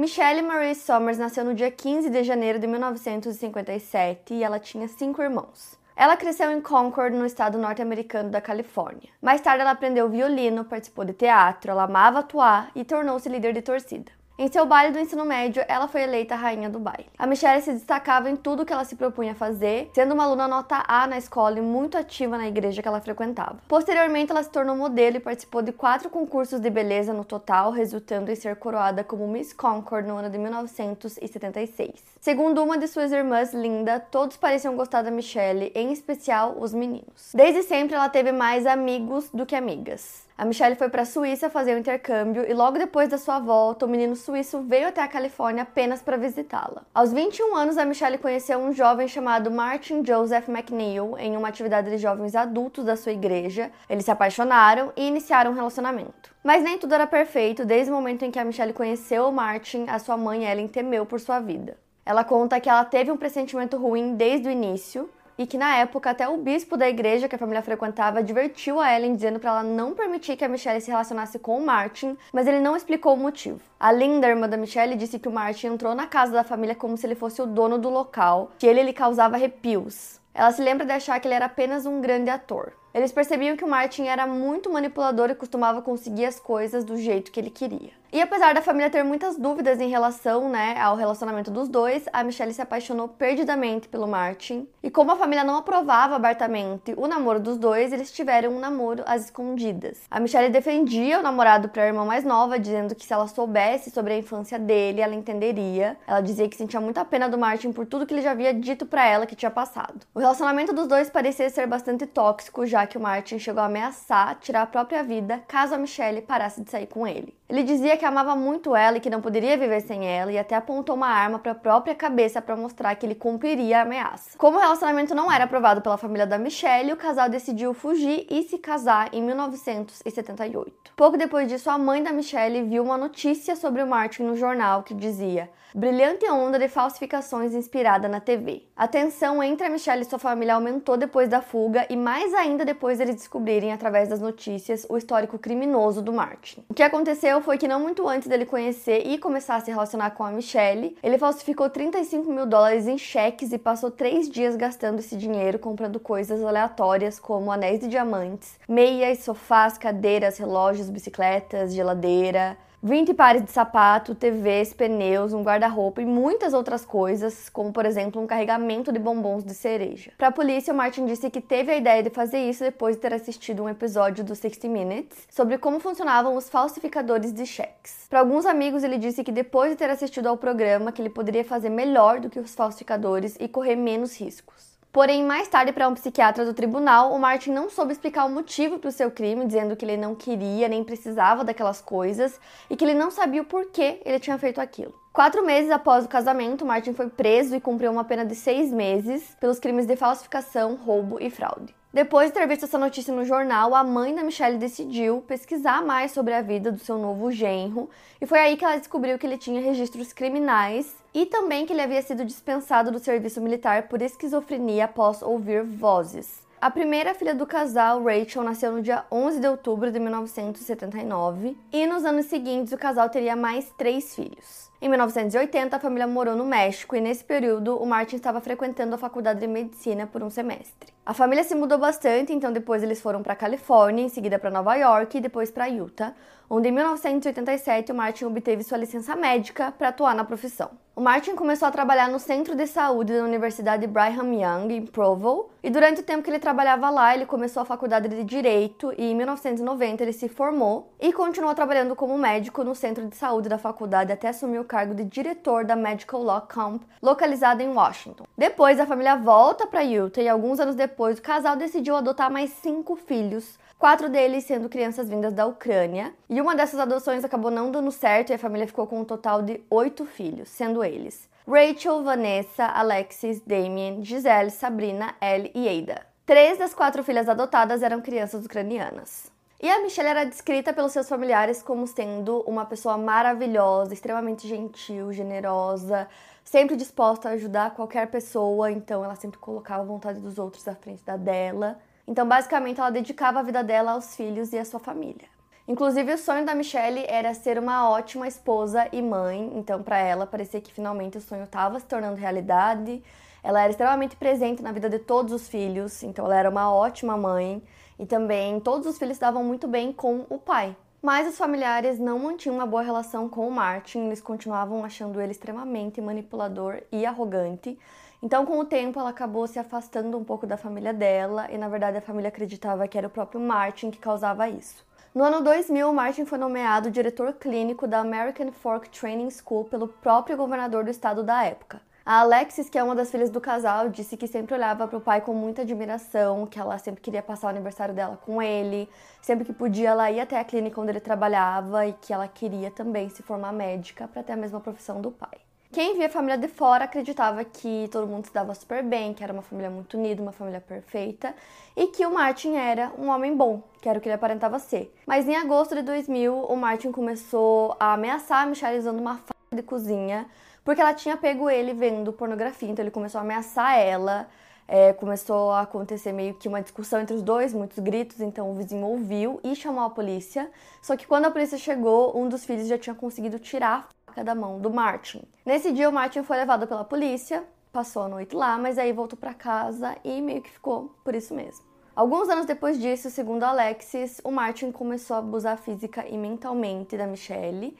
Michelle Marie Somers nasceu no dia 15 de janeiro de 1957 e ela tinha cinco irmãos. Ela cresceu em Concord, no estado norte-americano da Califórnia. Mais tarde, ela aprendeu violino, participou de teatro, ela amava atuar e tornou-se líder de torcida. Em seu baile do ensino médio, ela foi eleita rainha do baile. A Michelle se destacava em tudo que ela se propunha a fazer, sendo uma aluna nota A na escola e muito ativa na igreja que ela frequentava. Posteriormente, ela se tornou modelo e participou de quatro concursos de beleza no total, resultando em ser coroada como Miss Concord no ano de 1976. Segundo uma de suas irmãs, Linda, todos pareciam gostar da Michelle, em especial os meninos. Desde sempre, ela teve mais amigos do que amigas. A Michelle foi para a Suíça fazer o um intercâmbio e logo depois da sua volta, o menino suíço veio até a Califórnia apenas para visitá-la. Aos 21 anos, a Michelle conheceu um jovem chamado Martin Joseph McNeil em uma atividade de jovens adultos da sua igreja. Eles se apaixonaram e iniciaram um relacionamento. Mas nem tudo era perfeito. Desde o momento em que a Michelle conheceu o Martin, a sua mãe Ellen temeu por sua vida. Ela conta que ela teve um pressentimento ruim desde o início e que na época até o bispo da igreja que a família frequentava advertiu a Ellen dizendo para ela não permitir que a Michelle se relacionasse com o Martin, mas ele não explicou o motivo. A Linda, irmã da Michelle, disse que o Martin entrou na casa da família como se ele fosse o dono do local, que ele lhe causava arrepios. Ela se lembra de achar que ele era apenas um grande ator. Eles percebiam que o Martin era muito manipulador e costumava conseguir as coisas do jeito que ele queria. E apesar da família ter muitas dúvidas em relação né, ao relacionamento dos dois, a Michelle se apaixonou perdidamente pelo Martin. E como a família não aprovava abertamente o namoro dos dois, eles tiveram um namoro às escondidas. A Michelle defendia o namorado para a irmã mais nova, dizendo que se ela soubesse sobre a infância dele, ela entenderia. Ela dizia que sentia muita pena do Martin por tudo que ele já havia dito para ela que tinha passado. O relacionamento dos dois parecia ser bastante tóxico, já que o Martin chegou a ameaçar tirar a própria vida caso a Michelle parasse de sair com ele. Ele dizia que amava muito ela e que não poderia viver sem ela, e até apontou uma arma para a própria cabeça para mostrar que ele cumpriria a ameaça. Como o relacionamento não era aprovado pela família da Michelle, o casal decidiu fugir e se casar em 1978. Pouco depois disso, a mãe da Michelle viu uma notícia sobre o Martin no jornal que dizia: Brilhante onda de falsificações inspirada na TV. A tensão entre a Michelle sua família aumentou depois da fuga e mais ainda depois deles descobrirem através das notícias o histórico criminoso do Martin. O que aconteceu foi que não muito antes dele conhecer e começar a se relacionar com a Michelle, ele falsificou 35 mil dólares em cheques e passou três dias gastando esse dinheiro comprando coisas aleatórias como anéis de diamantes, meias, sofás, cadeiras, relógios, bicicletas, geladeira, 20 pares de sapato, TVs, pneus, um guarda-roupa e muitas outras coisas, como por exemplo um carregamento de bombons de cereja. Para a polícia, Martin disse que teve a ideia de fazer isso depois de ter assistido um episódio do 60 Minutes sobre como funcionavam os falsificadores de cheques. Para alguns amigos, ele disse que depois de ter assistido ao programa, que ele poderia fazer melhor do que os falsificadores e correr menos riscos. Porém, mais tarde, para um psiquiatra do tribunal, o Martin não soube explicar o motivo para o seu crime, dizendo que ele não queria nem precisava daquelas coisas e que ele não sabia o porquê ele tinha feito aquilo. Quatro meses após o casamento, Martin foi preso e cumpriu uma pena de seis meses pelos crimes de falsificação, roubo e fraude. Depois de ter visto essa notícia no jornal, a mãe da Michelle decidiu pesquisar mais sobre a vida do seu novo genro, e foi aí que ela descobriu que ele tinha registros criminais e também que ele havia sido dispensado do serviço militar por esquizofrenia após ouvir vozes. A primeira filha do casal, Rachel, nasceu no dia 11 de outubro de 1979 e nos anos seguintes o casal teria mais três filhos. Em 1980, a família morou no México e nesse período o Martin estava frequentando a faculdade de medicina por um semestre. A família se mudou bastante, então depois eles foram para Califórnia, em seguida para Nova York e depois para Utah, onde em 1987 o Martin obteve sua licença médica para atuar na profissão. O Martin começou a trabalhar no Centro de Saúde da Universidade Brigham Young, em Provo, e durante o tempo que ele trabalhava lá, ele começou a faculdade de Direito e em 1990 ele se formou e continuou trabalhando como médico no Centro de Saúde da faculdade até assumir o cargo de diretor da Medical Law Camp, localizada em Washington. Depois, a família volta para Utah e alguns anos depois o casal decidiu adotar mais cinco filhos, quatro deles sendo crianças vindas da Ucrânia. E uma dessas adoções acabou não dando certo e a família ficou com um total de oito filhos, sendo eles Rachel, Vanessa, Alexis, Damien, Giselle, Sabrina, Ellie e Ada. Três das quatro filhas adotadas eram crianças ucranianas. E a Michelle era descrita pelos seus familiares como sendo uma pessoa maravilhosa, extremamente gentil, generosa, sempre disposta a ajudar qualquer pessoa, então ela sempre colocava a vontade dos outros à frente da dela. Então, basicamente, ela dedicava a vida dela aos filhos e à sua família. Inclusive, o sonho da Michelle era ser uma ótima esposa e mãe, então, para ela, parecia que finalmente o sonho estava se tornando realidade. Ela era extremamente presente na vida de todos os filhos, então, ela era uma ótima mãe e também todos os filhos estavam muito bem com o pai. Mas os familiares não mantinham uma boa relação com o Martin, eles continuavam achando ele extremamente manipulador e arrogante. Então, com o tempo, ela acabou se afastando um pouco da família dela e, na verdade, a família acreditava que era o próprio Martin que causava isso. No ano 2000, Martin foi nomeado diretor clínico da American Fork Training School pelo próprio governador do estado da época. A Alexis, que é uma das filhas do casal, disse que sempre olhava para o pai com muita admiração, que ela sempre queria passar o aniversário dela com ele, sempre que podia ela ia até a clínica onde ele trabalhava e que ela queria também se formar médica para ter a mesma profissão do pai. Quem via a família de fora acreditava que todo mundo se dava super bem, que era uma família muito unida, uma família perfeita, e que o Martin era um homem bom, que era o que ele aparentava ser. Mas em agosto de 2000, o Martin começou a ameaçar a Michelle usando uma faca de cozinha porque ela tinha pego ele vendo pornografia, então ele começou a ameaçar ela. É, começou a acontecer meio que uma discussão entre os dois, muitos gritos, então o vizinho ouviu e chamou a polícia. Só que quando a polícia chegou, um dos filhos já tinha conseguido tirar faca da mão do Martin. Nesse dia, o Martin foi levado pela polícia, passou a noite lá, mas aí voltou para casa e meio que ficou por isso mesmo. Alguns anos depois disso, segundo Alexis, o Martin começou a abusar física e mentalmente da Michelle.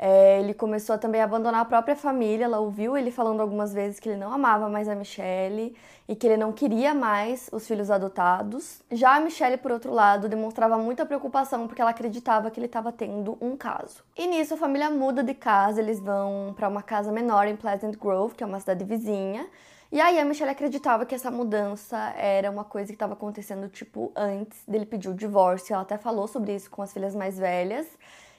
É, ele começou a também abandonar a própria família. Ela ouviu ele falando algumas vezes que ele não amava mais a Michelle e que ele não queria mais os filhos adotados. Já a Michelle, por outro lado, demonstrava muita preocupação porque ela acreditava que ele estava tendo um caso. E nisso a família muda de casa, eles vão para uma casa menor em Pleasant Grove, que é uma cidade vizinha. E aí a Michelle acreditava que essa mudança era uma coisa que estava acontecendo tipo antes dele pedir o divórcio. Ela até falou sobre isso com as filhas mais velhas.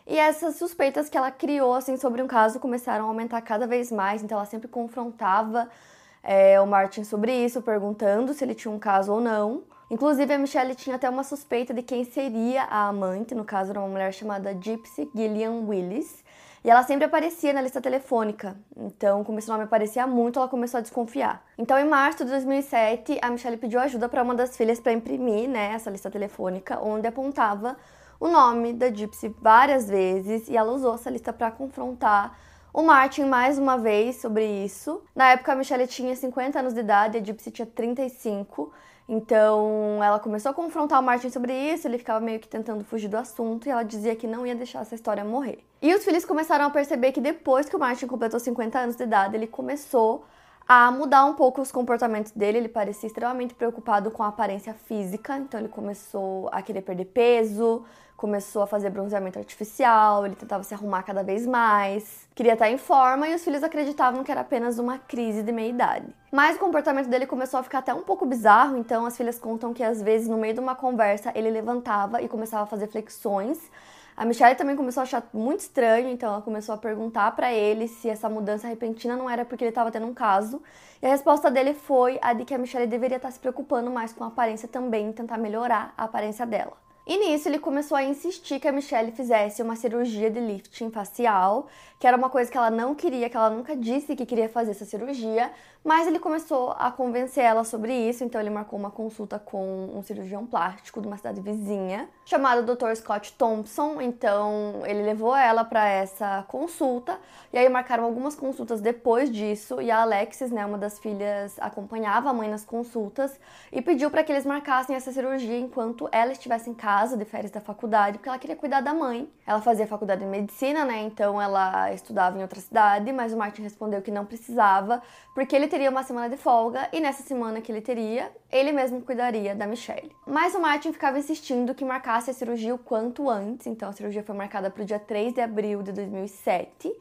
E essas suspeitas que ela criou assim sobre um caso começaram a aumentar cada vez mais, então ela sempre confrontava é, o Martin sobre isso, perguntando se ele tinha um caso ou não. Inclusive, a Michelle tinha até uma suspeita de quem seria a amante, no caso era uma mulher chamada Gypsy Gillian Willis, e ela sempre aparecia na lista telefônica. Então, como esse nome aparecia muito, ela começou a desconfiar. Então, em março de 2007, a Michelle pediu ajuda para uma das filhas para imprimir né, essa lista telefônica, onde apontava o nome da Gypsy várias vezes e ela usou essa lista para confrontar o Martin mais uma vez sobre isso. Na época a Michelle tinha 50 anos de idade, a Gypsy tinha 35. Então ela começou a confrontar o Martin sobre isso, ele ficava meio que tentando fugir do assunto e ela dizia que não ia deixar essa história morrer. E os filhos começaram a perceber que depois que o Martin completou 50 anos de idade, ele começou a mudar um pouco os comportamentos dele. Ele parecia extremamente preocupado com a aparência física, então ele começou a querer perder peso, começou a fazer bronzeamento artificial, ele tentava se arrumar cada vez mais, queria estar em forma e os filhos acreditavam que era apenas uma crise de meia-idade. Mas o comportamento dele começou a ficar até um pouco bizarro, então as filhas contam que às vezes no meio de uma conversa ele levantava e começava a fazer flexões. A Michelle também começou a achar muito estranho, então ela começou a perguntar para ele se essa mudança repentina não era porque ele estava tendo um caso. E a resposta dele foi a de que a Michelle deveria estar se preocupando mais com a aparência também, tentar melhorar a aparência dela. E nisso ele começou a insistir que a Michelle fizesse uma cirurgia de lifting facial, que era uma coisa que ela não queria, que ela nunca disse que queria fazer essa cirurgia, mas ele começou a convencer ela sobre isso, então ele marcou uma consulta com um cirurgião plástico de uma cidade vizinha, chamado Dr. Scott Thompson. Então ele levou ela para essa consulta, e aí marcaram algumas consultas depois disso, e a Alexis, né, uma das filhas, acompanhava a mãe nas consultas e pediu para que eles marcassem essa cirurgia enquanto ela estivesse em casa de férias da faculdade, porque ela queria cuidar da mãe. Ela fazia faculdade de medicina, né? Então ela estudava em outra cidade, mas o Martin respondeu que não precisava, porque ele teria uma semana de folga e nessa semana que ele teria, ele mesmo cuidaria da Michelle. Mas o Martin ficava insistindo que marcasse a cirurgia o quanto antes, então a cirurgia foi marcada para o dia 3 de abril de 2007.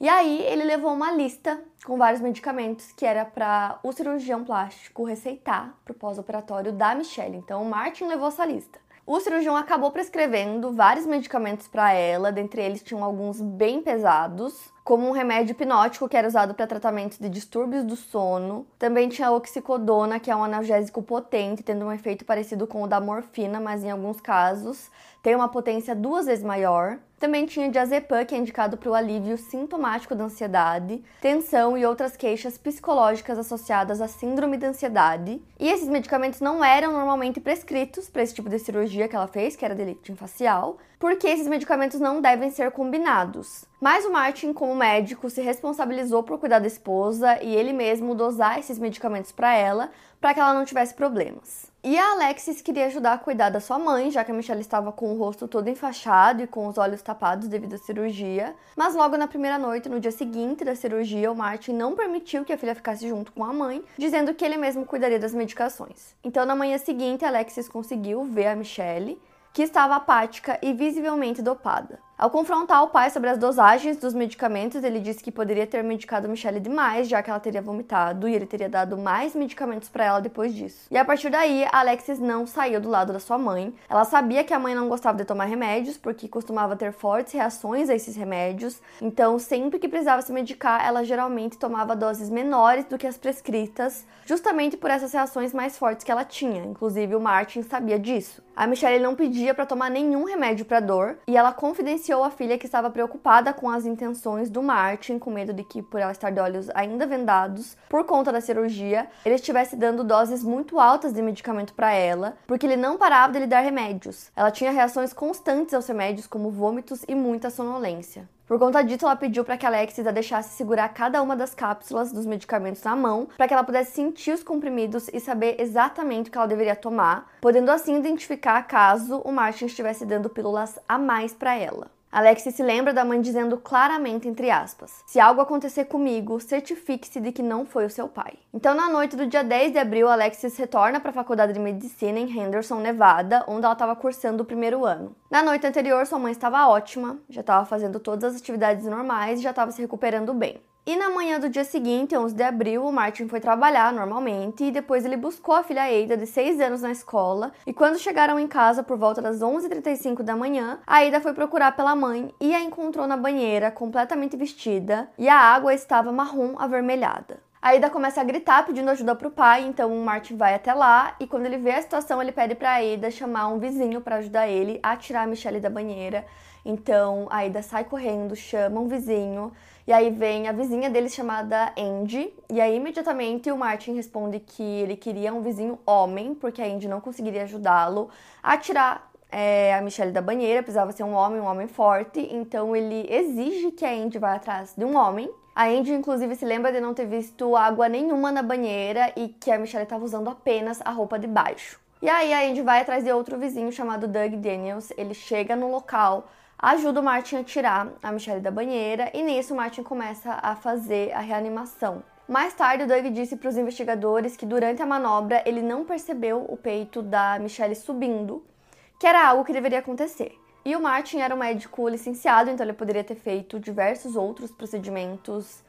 E aí ele levou uma lista com vários medicamentos que era para o cirurgião plástico receitar para o pós-operatório da Michelle. Então o Martin levou essa lista. O cirurgião acabou prescrevendo vários medicamentos para ela, dentre eles tinham alguns bem pesados, como um remédio hipnótico que era usado para tratamento de distúrbios do sono. Também tinha a oxicodona, que é um analgésico potente, tendo um efeito parecido com o da morfina, mas em alguns casos tem uma potência duas vezes maior. Também tinha diazepam, que é indicado para o alívio sintomático da ansiedade, tensão e outras queixas psicológicas associadas à síndrome da ansiedade. E esses medicamentos não eram normalmente prescritos para esse tipo de cirurgia que ela fez, que era de lifting facial, porque esses medicamentos não devem ser combinados. Mas o Martin, como médico, se responsabilizou por cuidar da esposa e ele mesmo dosar esses medicamentos para ela, para que ela não tivesse problemas. E a Alexis queria ajudar a cuidar da sua mãe, já que a Michelle estava com o rosto todo enfaixado e com os olhos tapados devido à cirurgia. Mas logo na primeira noite, no dia seguinte da cirurgia, o Martin não permitiu que a filha ficasse junto com a mãe, dizendo que ele mesmo cuidaria das medicações. Então, na manhã seguinte, Alexis conseguiu ver a Michelle que estava apática e visivelmente dopada. Ao confrontar o pai sobre as dosagens dos medicamentos, ele disse que poderia ter medicado Michelle demais, já que ela teria vomitado e ele teria dado mais medicamentos para ela depois disso. E a partir daí, Alexis não saiu do lado da sua mãe. Ela sabia que a mãe não gostava de tomar remédios, porque costumava ter fortes reações a esses remédios. Então, sempre que precisava se medicar, ela geralmente tomava doses menores do que as prescritas, justamente por essas reações mais fortes que ela tinha. Inclusive, o Martin sabia disso. A Michelle não pedia para tomar nenhum remédio para dor e ela confidenciou denunciou a filha que estava preocupada com as intenções do Martin, com medo de que, por ela estar de olhos ainda vendados por conta da cirurgia, ele estivesse dando doses muito altas de medicamento para ela, porque ele não parava de lhe dar remédios. Ela tinha reações constantes aos remédios, como vômitos e muita sonolência. Por conta disso, ela pediu para que Alexis a deixasse segurar cada uma das cápsulas dos medicamentos na mão, para que ela pudesse sentir os comprimidos e saber exatamente o que ela deveria tomar, podendo assim identificar caso o Martin estivesse dando pílulas a mais para ela. Alexis se lembra da mãe dizendo claramente, entre aspas, se algo acontecer comigo, certifique-se de que não foi o seu pai. Então, na noite do dia 10 de abril, Alexis retorna para a faculdade de medicina em Henderson, Nevada, onde ela estava cursando o primeiro ano. Na noite anterior, sua mãe estava ótima, já estava fazendo todas as atividades normais e já estava se recuperando bem. E na manhã do dia seguinte, 11 de abril, o Martin foi trabalhar normalmente e depois ele buscou a filha Ada, de 6 anos, na escola. E quando chegaram em casa por volta das 11h35 da manhã, a foi procurar pela mãe e a encontrou na banheira, completamente vestida, e a água estava marrom avermelhada. A começa a gritar pedindo ajuda pro pai, então o Martin vai até lá e quando ele vê a situação, ele pede pra Ada chamar um vizinho para ajudar ele a tirar a Michelle da banheira. Então a sai correndo, chama um vizinho e aí vem a vizinha dele chamada Andy. E aí imediatamente o Martin responde que ele queria um vizinho homem, porque a Andy não conseguiria ajudá-lo a tirar é, a Michelle da banheira, precisava ser um homem, um homem forte. Então ele exige que a Andy vá atrás de um homem. A Andy, inclusive, se lembra de não ter visto água nenhuma na banheira e que a Michelle estava usando apenas a roupa de baixo. E aí a Andy vai atrás de outro vizinho chamado Doug Daniels. Ele chega no local ajuda o Martin a tirar a Michelle da banheira e nisso o Martin começa a fazer a reanimação. Mais tarde, o Doug disse para os investigadores que durante a manobra ele não percebeu o peito da Michelle subindo, que era algo que deveria acontecer. E o Martin era um médico licenciado, então ele poderia ter feito diversos outros procedimentos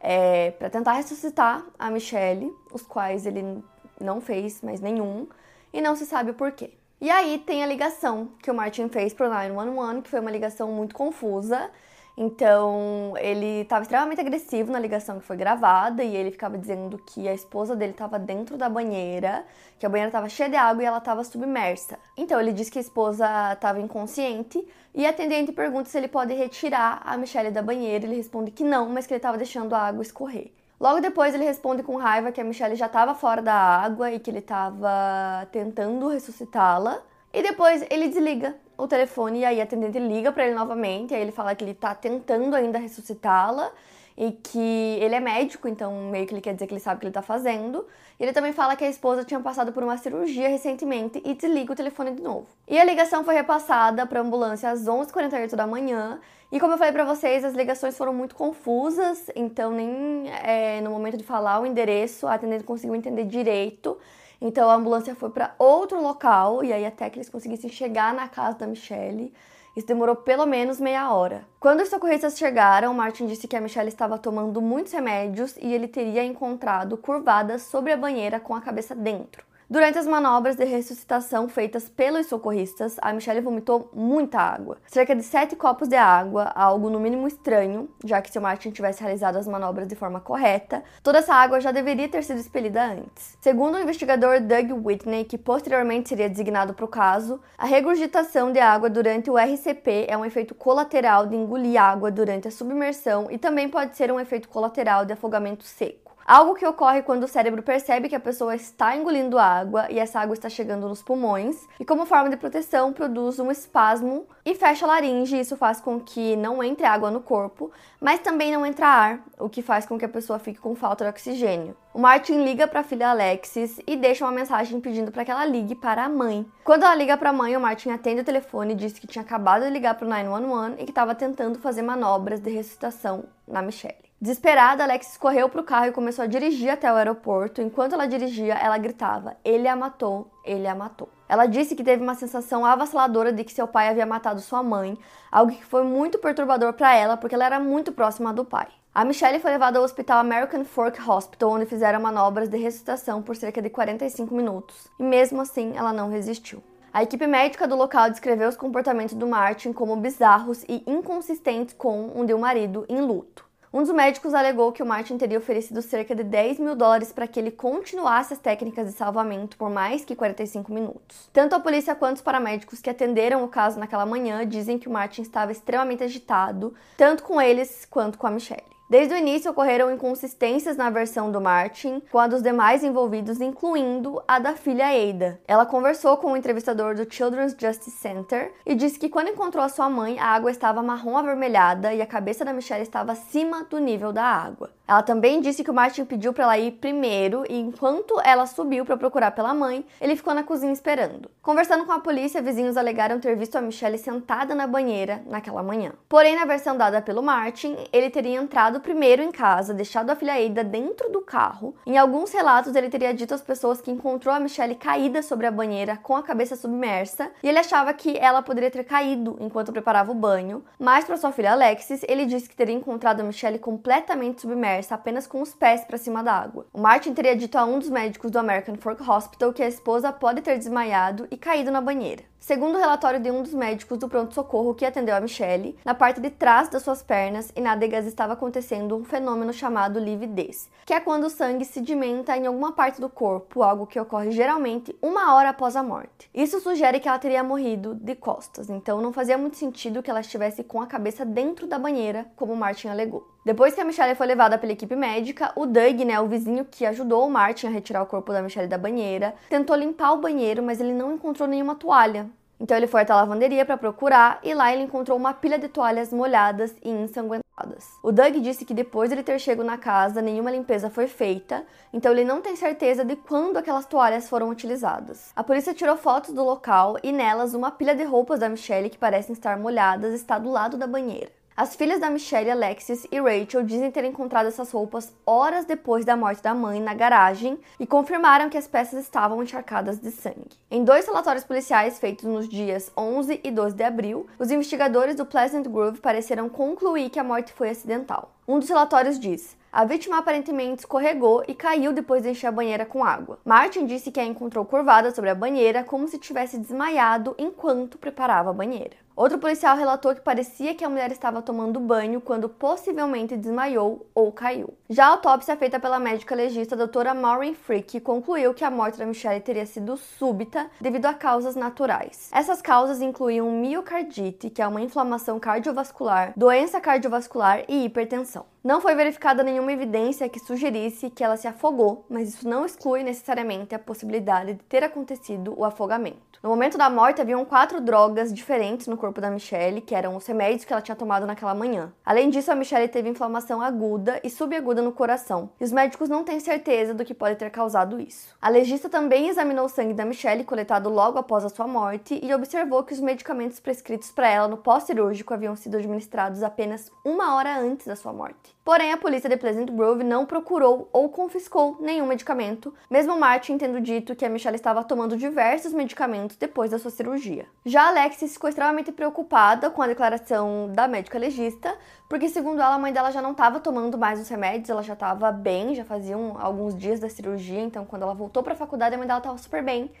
é, para tentar ressuscitar a Michelle, os quais ele não fez mais nenhum, e não se sabe o porquê. E aí tem a ligação que o Martin fez pro 911, que foi uma ligação muito confusa. Então, ele estava extremamente agressivo na ligação que foi gravada e ele ficava dizendo que a esposa dele estava dentro da banheira, que a banheira estava cheia de água e ela estava submersa. Então, ele disse que a esposa estava inconsciente e a atendente pergunta se ele pode retirar a Michelle da banheira. Ele responde que não, mas que ele estava deixando a água escorrer. Logo depois ele responde com raiva que a Michelle já estava fora da água e que ele estava tentando ressuscitá-la. E depois ele desliga o telefone e aí a atendente liga para ele novamente, aí ele fala que ele está tentando ainda ressuscitá-la e que ele é médico, então meio que ele quer dizer que ele sabe o que ele está fazendo. E ele também fala que a esposa tinha passado por uma cirurgia recentemente e desliga o telefone de novo. E a ligação foi repassada para ambulância às 11h48 da manhã. E como eu falei para vocês, as ligações foram muito confusas, então nem é, no momento de falar o endereço a atendente conseguiu entender direito. Então a ambulância foi para outro local e aí até que eles conseguissem chegar na casa da Michelle. Isso demorou pelo menos meia hora. Quando os socorristas chegaram, Martin disse que a Michelle estava tomando muitos remédios e ele teria encontrado curvada sobre a banheira com a cabeça dentro. Durante as manobras de ressuscitação feitas pelos socorristas, a Michelle vomitou muita água. Cerca de sete copos de água, algo no mínimo estranho, já que se o Martin tivesse realizado as manobras de forma correta, toda essa água já deveria ter sido expelida antes. Segundo o investigador Doug Whitney, que posteriormente seria designado para o caso, a regurgitação de água durante o RCP é um efeito colateral de engolir água durante a submersão e também pode ser um efeito colateral de afogamento seco. Algo que ocorre quando o cérebro percebe que a pessoa está engolindo água e essa água está chegando nos pulmões, e como forma de proteção produz um espasmo e fecha a laringe. Isso faz com que não entre água no corpo, mas também não entra ar, o que faz com que a pessoa fique com falta de oxigênio. O Martin liga para a filha Alexis e deixa uma mensagem pedindo para que ela ligue para a mãe. Quando ela liga para a mãe, o Martin atende o telefone e diz que tinha acabado de ligar para o 911 e que estava tentando fazer manobras de ressuscitação na Michelle. Desesperada, Alexis correu para o carro e começou a dirigir até o aeroporto. Enquanto ela dirigia, ela gritava: Ele a matou, ele a matou. Ela disse que teve uma sensação avassaladora de que seu pai havia matado sua mãe, algo que foi muito perturbador para ela porque ela era muito próxima do pai. A Michelle foi levada ao hospital American Fork Hospital, onde fizeram manobras de ressuscitação por cerca de 45 minutos, e mesmo assim ela não resistiu. A equipe médica do local descreveu os comportamentos do Martin como bizarros e inconsistentes com um de um marido em luto. Um dos médicos alegou que o Martin teria oferecido cerca de 10 mil dólares para que ele continuasse as técnicas de salvamento por mais que 45 minutos. Tanto a polícia quanto os paramédicos que atenderam o caso naquela manhã dizem que o Martin estava extremamente agitado, tanto com eles quanto com a Michelle. Desde o início ocorreram inconsistências na versão do Martin com a dos demais envolvidos, incluindo a da filha Ada. Ela conversou com o entrevistador do Children's Justice Center e disse que quando encontrou a sua mãe, a água estava marrom avermelhada e a cabeça da Michelle estava acima do nível da água. Ela também disse que o Martin pediu para ela ir primeiro e enquanto ela subiu para procurar pela mãe, ele ficou na cozinha esperando. Conversando com a polícia, vizinhos alegaram ter visto a Michelle sentada na banheira naquela manhã. Porém, na versão dada pelo Martin, ele teria entrado primeiro em casa, deixado a filha Ada dentro do carro. Em alguns relatos, ele teria dito às pessoas que encontrou a Michelle caída sobre a banheira com a cabeça submersa e ele achava que ela poderia ter caído enquanto preparava o banho. Mas para sua filha Alexis, ele disse que teria encontrado a Michelle completamente submersa apenas com os pés para cima da água. O Martin teria dito a um dos médicos do American Fork Hospital que a esposa pode ter desmaiado e caído na banheira. Segundo o relatório de um dos médicos do pronto-socorro que atendeu a Michelle, na parte de trás das suas pernas e nádegas estava acontecendo um fenômeno chamado lividez, que é quando o sangue sedimenta em alguma parte do corpo, algo que ocorre geralmente uma hora após a morte. Isso sugere que ela teria morrido de costas, então não fazia muito sentido que ela estivesse com a cabeça dentro da banheira, como Martin alegou. Depois que a Michelle foi levada pela equipe médica, o Doug, né, o vizinho que ajudou o Martin a retirar o corpo da Michelle da banheira, tentou limpar o banheiro, mas ele não encontrou nenhuma toalha. Então ele foi até a lavanderia para procurar e lá ele encontrou uma pilha de toalhas molhadas e ensanguentadas. O Doug disse que depois de ele ter chegado na casa, nenhuma limpeza foi feita, então ele não tem certeza de quando aquelas toalhas foram utilizadas. A polícia tirou fotos do local e nelas uma pilha de roupas da Michelle que parecem estar molhadas está do lado da banheira. As filhas da Michelle, Alexis e Rachel dizem ter encontrado essas roupas horas depois da morte da mãe na garagem e confirmaram que as peças estavam encharcadas de sangue. Em dois relatórios policiais feitos nos dias 11 e 12 de abril, os investigadores do Pleasant Grove pareceram concluir que a morte foi acidental. Um dos relatórios diz: a vítima aparentemente escorregou e caiu depois de encher a banheira com água. Martin disse que a encontrou curvada sobre a banheira como se tivesse desmaiado enquanto preparava a banheira. Outro policial relatou que parecia que a mulher estava tomando banho quando possivelmente desmaiou ou caiu. Já a autópsia feita pela médica legista doutora Maureen Frick concluiu que a morte da Michelle teria sido súbita devido a causas naturais. Essas causas incluíam miocardite, que é uma inflamação cardiovascular, doença cardiovascular e hipertensão. Não foi verificada nenhuma evidência que sugerisse que ela se afogou, mas isso não exclui necessariamente a possibilidade de ter acontecido o afogamento. No momento da morte, haviam quatro drogas diferentes no corpo da Michelle, que eram os remédios que ela tinha tomado naquela manhã. Além disso, a Michelle teve inflamação aguda e subaguda no coração, e os médicos não têm certeza do que pode ter causado isso. A legista também examinou o sangue da Michelle coletado logo após a sua morte e observou que os medicamentos prescritos para ela no pós-cirúrgico haviam sido administrados apenas uma hora antes da sua morte. Porém, a polícia de Pleasant Grove não procurou ou confiscou nenhum medicamento, mesmo Martin tendo dito que a Michelle estava tomando diversos medicamentos depois da sua cirurgia. Já Alexis ficou extremamente preocupada com a declaração da médica legista, porque segundo ela, a mãe dela já não estava tomando mais os remédios, ela já estava bem, já faziam alguns dias da cirurgia, então quando ela voltou para a faculdade, a mãe dela estava super bem.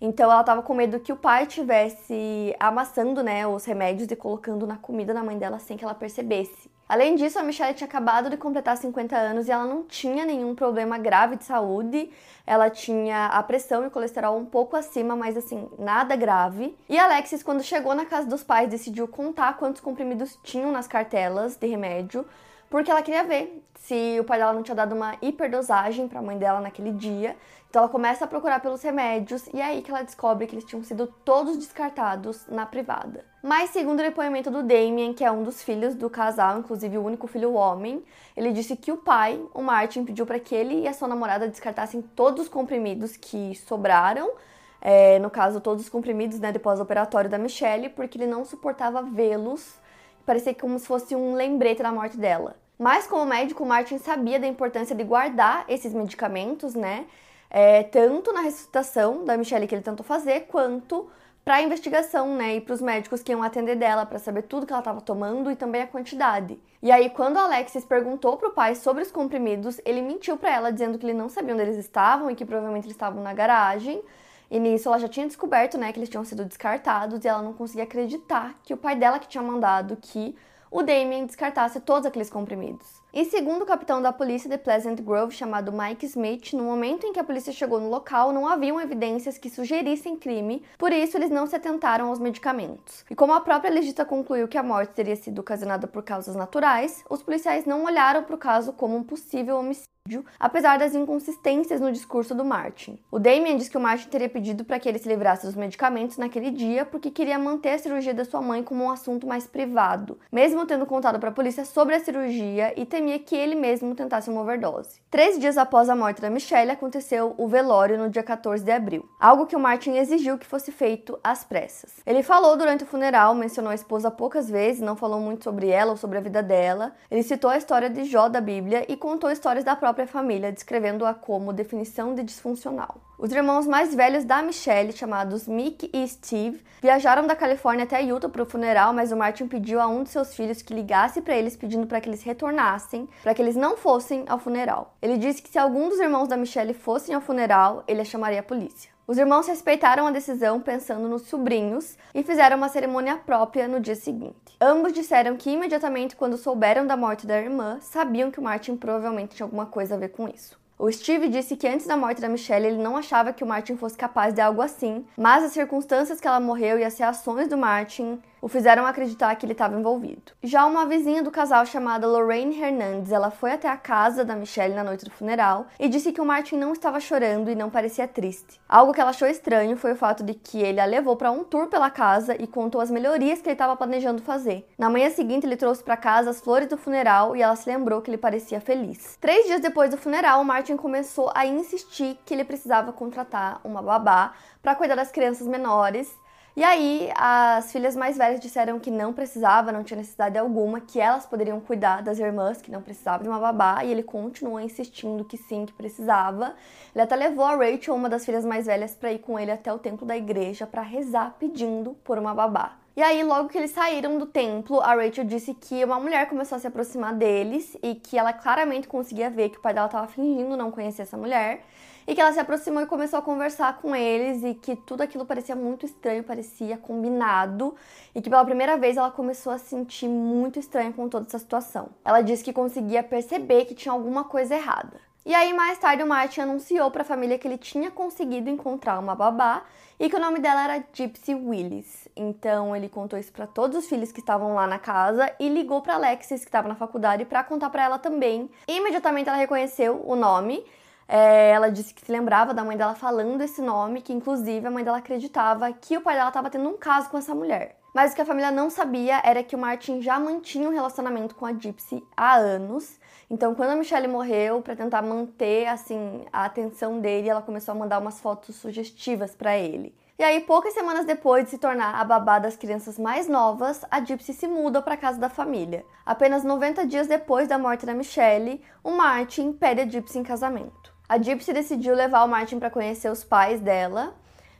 Então ela estava com medo que o pai tivesse amassando, né, os remédios e colocando na comida da mãe dela sem que ela percebesse. Além disso, a Michelle tinha acabado de completar 50 anos e ela não tinha nenhum problema grave de saúde. Ela tinha a pressão e o colesterol um pouco acima, mas assim, nada grave. E Alexis, quando chegou na casa dos pais, decidiu contar quantos comprimidos tinham nas cartelas de remédio, porque ela queria ver se o pai dela não tinha dado uma hiperdosagem para a mãe dela naquele dia. Então ela começa a procurar pelos remédios e é aí que ela descobre que eles tinham sido todos descartados na privada. Mas segundo o depoimento do Damien, que é um dos filhos do casal, inclusive o único filho homem, ele disse que o pai, o Martin, pediu para que ele e a sua namorada descartassem todos os comprimidos que sobraram, é, no caso todos os comprimidos né, depois do operatório da Michelle, porque ele não suportava vê-los. Parecia como se fosse um lembrete da morte dela. Mas como médico, o Martin sabia da importância de guardar esses medicamentos, né? É, tanto na ressuscitação da Michelle que ele tentou fazer, quanto para a investigação, né, e para os médicos que iam atender dela para saber tudo que ela estava tomando e também a quantidade. E aí, quando Alexis perguntou para o pai sobre os comprimidos, ele mentiu para ela dizendo que ele não sabia onde eles estavam e que provavelmente eles estavam na garagem. E nisso ela já tinha descoberto, né, que eles tinham sido descartados e ela não conseguia acreditar que o pai dela que tinha mandado que o Damien descartasse todos aqueles comprimidos. E segundo o capitão da polícia de Pleasant Grove, chamado Mike Smith, no momento em que a polícia chegou no local, não haviam evidências que sugerissem crime, por isso eles não se atentaram aos medicamentos. E como a própria legista concluiu que a morte teria sido ocasionada por causas naturais, os policiais não olharam para o caso como um possível homicídio apesar das inconsistências no discurso do Martin. O Damien diz que o Martin teria pedido para que ele se livrasse dos medicamentos naquele dia porque queria manter a cirurgia da sua mãe como um assunto mais privado, mesmo tendo contado para a polícia sobre a cirurgia e temia que ele mesmo tentasse uma overdose. Três dias após a morte da Michelle, aconteceu o velório no dia 14 de abril, algo que o Martin exigiu que fosse feito às pressas. Ele falou durante o funeral, mencionou a esposa poucas vezes, não falou muito sobre ela ou sobre a vida dela. Ele citou a história de Jó da Bíblia e contou histórias da própria própria família, descrevendo-a como definição de disfuncional. Os irmãos mais velhos da Michelle, chamados Mick e Steve, viajaram da Califórnia até Utah para o funeral, mas o Martin pediu a um de seus filhos que ligasse para eles pedindo para que eles retornassem, para que eles não fossem ao funeral. Ele disse que se algum dos irmãos da Michelle fossem ao funeral, ele chamaria a polícia. Os irmãos respeitaram a decisão pensando nos sobrinhos e fizeram uma cerimônia própria no dia seguinte. Ambos disseram que imediatamente quando souberam da morte da irmã, sabiam que o Martin provavelmente tinha alguma coisa a ver com isso. O Steve disse que antes da morte da Michelle ele não achava que o Martin fosse capaz de algo assim, mas as circunstâncias que ela morreu e as reações do Martin o fizeram acreditar que ele estava envolvido. Já uma vizinha do casal chamada Lorraine Hernandez, ela foi até a casa da Michelle na noite do funeral e disse que o Martin não estava chorando e não parecia triste. Algo que ela achou estranho foi o fato de que ele a levou para um tour pela casa e contou as melhorias que ele estava planejando fazer. Na manhã seguinte, ele trouxe para casa as flores do funeral e ela se lembrou que ele parecia feliz. Três dias depois do funeral, o Martin começou a insistir que ele precisava contratar uma babá para cuidar das crianças menores e aí, as filhas mais velhas disseram que não precisava, não tinha necessidade alguma, que elas poderiam cuidar das irmãs, que não precisavam de uma babá, e ele continuou insistindo que sim, que precisava. Ele até levou a Rachel, uma das filhas mais velhas, para ir com ele até o templo da igreja para rezar pedindo por uma babá. E aí, logo que eles saíram do templo, a Rachel disse que uma mulher começou a se aproximar deles e que ela claramente conseguia ver que o pai dela estava fingindo não conhecer essa mulher e que ela se aproximou e começou a conversar com eles e que tudo aquilo parecia muito estranho, parecia combinado e que pela primeira vez ela começou a sentir muito estranho com toda essa situação. Ela disse que conseguia perceber que tinha alguma coisa errada. E aí mais tarde o Martin anunciou para a família que ele tinha conseguido encontrar uma babá e que o nome dela era Gypsy Willis. Então ele contou isso para todos os filhos que estavam lá na casa e ligou para Alexis que estava na faculdade para contar para ela também. E imediatamente ela reconheceu o nome é, ela disse que se lembrava da mãe dela falando esse nome, que inclusive a mãe dela acreditava que o pai dela estava tendo um caso com essa mulher. Mas o que a família não sabia era que o Martin já mantinha um relacionamento com a Gypsy há anos. Então, quando a Michelle morreu, para tentar manter assim a atenção dele, ela começou a mandar umas fotos sugestivas para ele. E aí, poucas semanas depois de se tornar a babá das crianças mais novas, a Gypsy se muda para casa da família. Apenas 90 dias depois da morte da Michelle, o Martin pede a Gypsy em casamento. A Gypsy decidiu levar o Martin para conhecer os pais dela.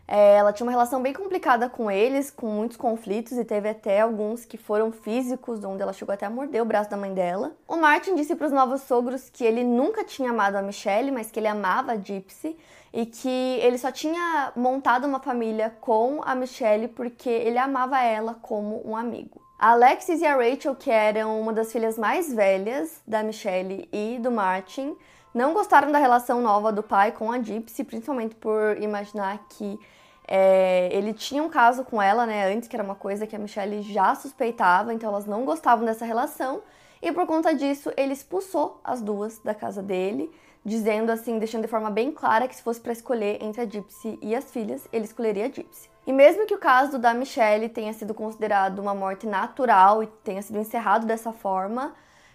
É, ela tinha uma relação bem complicada com eles, com muitos conflitos e teve até alguns que foram físicos, onde ela chegou até a morder o braço da mãe dela. O Martin disse para os novos sogros que ele nunca tinha amado a Michelle, mas que ele amava a Gypsy e que ele só tinha montado uma família com a Michelle porque ele amava ela como um amigo. A Alexis e a Rachel, que eram uma das filhas mais velhas da Michelle e do Martin, não gostaram da relação nova do pai com a Gypsy, principalmente por imaginar que é, ele tinha um caso com ela, né, antes, que era uma coisa que a Michelle já suspeitava, então elas não gostavam dessa relação. E por conta disso, ele expulsou as duas da casa dele, dizendo assim, deixando de forma bem clara que se fosse para escolher entre a Gypsy e as filhas, ele escolheria a Gypsy. E mesmo que o caso da Michelle tenha sido considerado uma morte natural e tenha sido encerrado dessa forma,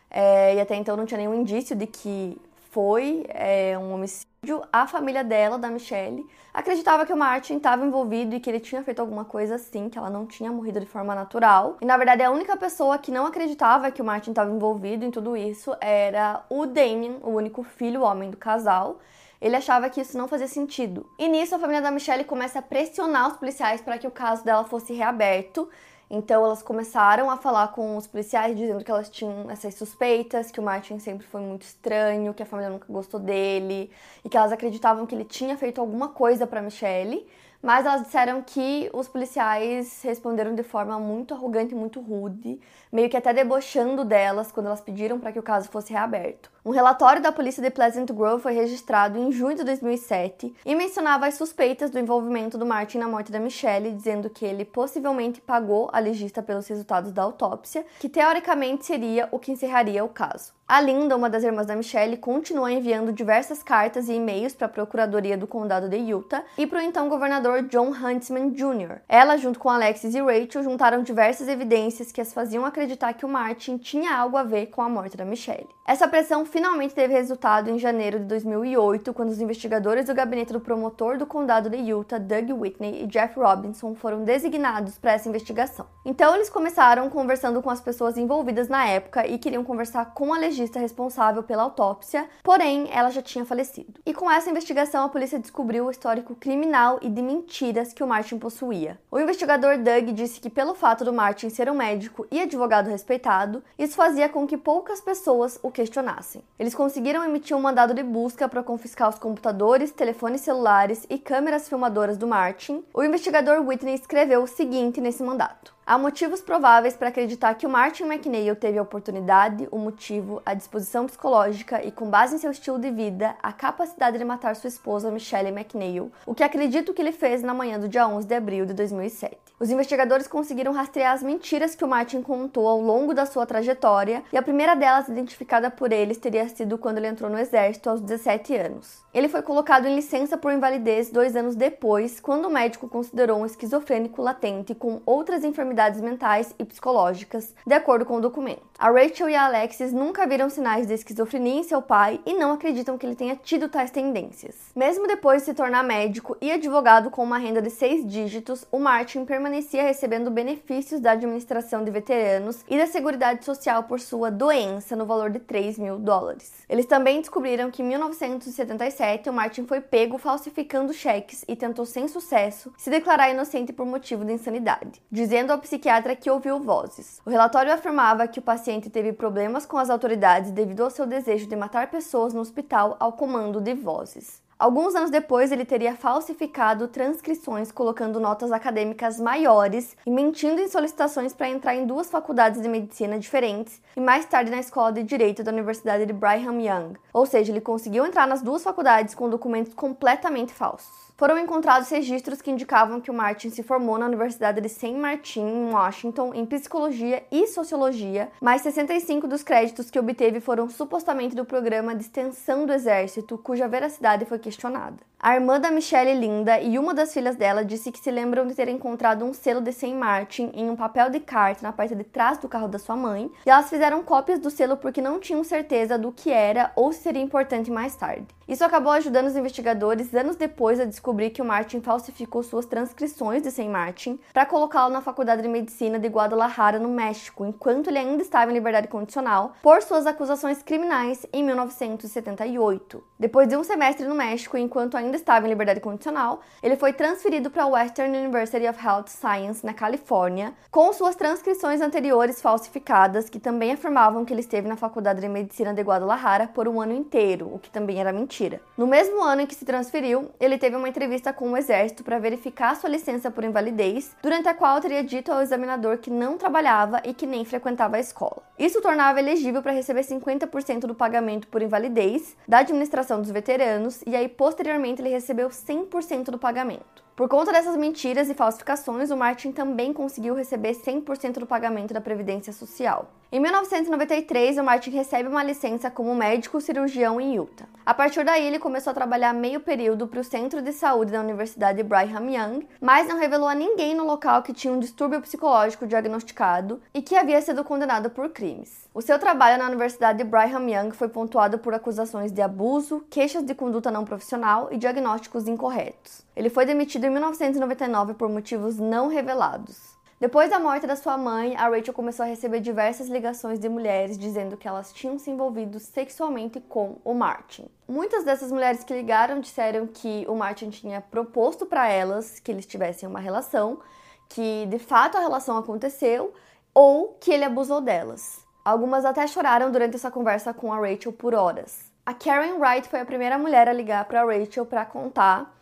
é, e até então não tinha nenhum indício de que foi é, um homicídio, a família dela, da Michelle, acreditava que o Martin estava envolvido e que ele tinha feito alguma coisa assim, que ela não tinha morrido de forma natural. E na verdade a única pessoa que não acreditava que o Martin estava envolvido em tudo isso era o Damien, o único filho homem do casal. Ele achava que isso não fazia sentido. E nisso a família da Michelle começa a pressionar os policiais para que o caso dela fosse reaberto. Então elas começaram a falar com os policiais dizendo que elas tinham essas suspeitas, que o Martin sempre foi muito estranho, que a família nunca gostou dele e que elas acreditavam que ele tinha feito alguma coisa para Michelle. Mas elas disseram que os policiais responderam de forma muito arrogante e muito rude, meio que até debochando delas quando elas pediram para que o caso fosse reaberto. Um relatório da polícia de Pleasant Grove foi registrado em junho de 2007 e mencionava as suspeitas do envolvimento do Martin na morte da Michelle, dizendo que ele possivelmente pagou a legista pelos resultados da autópsia, que teoricamente seria o que encerraria o caso. A Linda, uma das irmãs da Michelle, continua enviando diversas cartas e e-mails para a Procuradoria do Condado de Utah e para o então governador John Huntsman Jr. Ela, junto com Alexis e Rachel, juntaram diversas evidências que as faziam acreditar que o Martin tinha algo a ver com a morte da Michelle. Essa pressão finalmente teve resultado em janeiro de 2008, quando os investigadores do gabinete do promotor do condado de Utah, Doug Whitney e Jeff Robinson, foram designados para essa investigação. Então eles começaram conversando com as pessoas envolvidas na época e queriam conversar com a legista responsável pela autópsia, porém ela já tinha falecido. E com essa investigação a polícia descobriu o histórico criminal e de mentiras que o Martin possuía. O investigador Doug disse que pelo fato do Martin ser um médico e advogado respeitado, isso fazia com que poucas pessoas o questionassem. Eles conseguiram emitir um mandado de busca para confiscar os computadores, telefones celulares e câmeras filmadoras do Martin. O investigador Whitney escreveu o seguinte nesse mandato: Há motivos prováveis para acreditar que o Martin McNeil teve a oportunidade, o motivo, a disposição psicológica e, com base em seu estilo de vida, a capacidade de matar sua esposa Michelle McNeil, o que acredito que ele fez na manhã do dia 11 de abril de 2007. Os investigadores conseguiram rastrear as mentiras que o Martin contou ao longo da sua trajetória, e a primeira delas, identificada por eles, teria sido quando ele entrou no exército aos 17 anos. Ele foi colocado em licença por invalidez dois anos depois, quando o médico considerou um esquizofrênico latente com outras enfermidades enfermidades mentais e psicológicas, de acordo com o documento. A Rachel e a Alexis nunca viram sinais de esquizofrenia em seu pai e não acreditam que ele tenha tido tais tendências. Mesmo depois de se tornar médico e advogado com uma renda de seis dígitos, o Martin permanecia recebendo benefícios da administração de veteranos e da Seguridade Social por sua doença no valor de 3 mil dólares. Eles também descobriram que em 1977 o Martin foi pego falsificando cheques e tentou sem sucesso se declarar inocente por motivo de insanidade, dizendo ao psiquiatra que ouviu vozes. O relatório afirmava que o paciente teve problemas com as autoridades devido ao seu desejo de matar pessoas no hospital ao comando de vozes. Alguns anos depois, ele teria falsificado transcrições, colocando notas acadêmicas maiores e mentindo em solicitações para entrar em duas faculdades de medicina diferentes e mais tarde na escola de direito da Universidade de Brigham Young. Ou seja, ele conseguiu entrar nas duas faculdades com documentos completamente falsos foram encontrados registros que indicavam que o Martin se formou na Universidade de St. Martin, em Washington, em psicologia e sociologia, mas 65 dos créditos que obteve foram supostamente do programa de extensão do Exército, cuja veracidade foi questionada. A irmã da Michelle Linda e uma das filhas dela disse que se lembram de ter encontrado um selo de St. Martin em um papel de carta na parte de trás do carro da sua mãe, e elas fizeram cópias do selo porque não tinham certeza do que era ou se seria importante mais tarde. Isso acabou ajudando os investigadores anos depois a descobrir que o Martin falsificou suas transcrições de St. Martin para colocá-lo na Faculdade de Medicina de Guadalajara, no México, enquanto ele ainda estava em liberdade condicional por suas acusações criminais em 1978. Depois de um semestre no México, enquanto ainda estava em liberdade condicional, ele foi transferido para a Western University of Health Science, na Califórnia, com suas transcrições anteriores falsificadas, que também afirmavam que ele esteve na Faculdade de Medicina de Guadalajara por um ano inteiro, o que também era mentira. No mesmo ano em que se transferiu, ele teve uma entrevista com o exército para verificar sua licença por invalidez, durante a qual teria dito ao examinador que não trabalhava e que nem frequentava a escola. Isso tornava elegível para receber 50% do pagamento por invalidez da administração dos veteranos e aí posteriormente ele recebeu 100% do pagamento. Por conta dessas mentiras e falsificações, o Martin também conseguiu receber 100% do pagamento da Previdência Social. Em 1993, o Martin recebe uma licença como médico cirurgião em Utah. A partir daí, ele começou a trabalhar meio período para o Centro de Saúde da Universidade Brigham Young, mas não revelou a ninguém no local que tinha um distúrbio psicológico diagnosticado e que havia sido condenado por crimes. O seu trabalho na Universidade Brigham Young foi pontuado por acusações de abuso, queixas de conduta não profissional e diagnósticos incorretos. Ele foi demitido em 1999 por motivos não revelados. Depois da morte da sua mãe, a Rachel começou a receber diversas ligações de mulheres dizendo que elas tinham se envolvido sexualmente com o Martin. Muitas dessas mulheres que ligaram disseram que o Martin tinha proposto para elas que eles tivessem uma relação, que de fato a relação aconteceu ou que ele abusou delas. Algumas até choraram durante essa conversa com a Rachel por horas. A Karen Wright foi a primeira mulher a ligar para Rachel para contar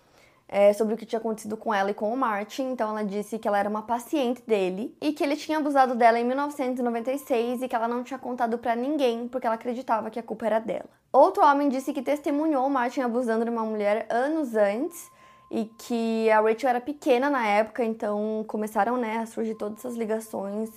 é, sobre o que tinha acontecido com ela e com o Martin. Então ela disse que ela era uma paciente dele e que ele tinha abusado dela em 1996 e que ela não tinha contado para ninguém porque ela acreditava que a culpa era dela. Outro homem disse que testemunhou Martin abusando de uma mulher anos antes e que a Rachel era pequena na época, então começaram né, a surgir todas essas ligações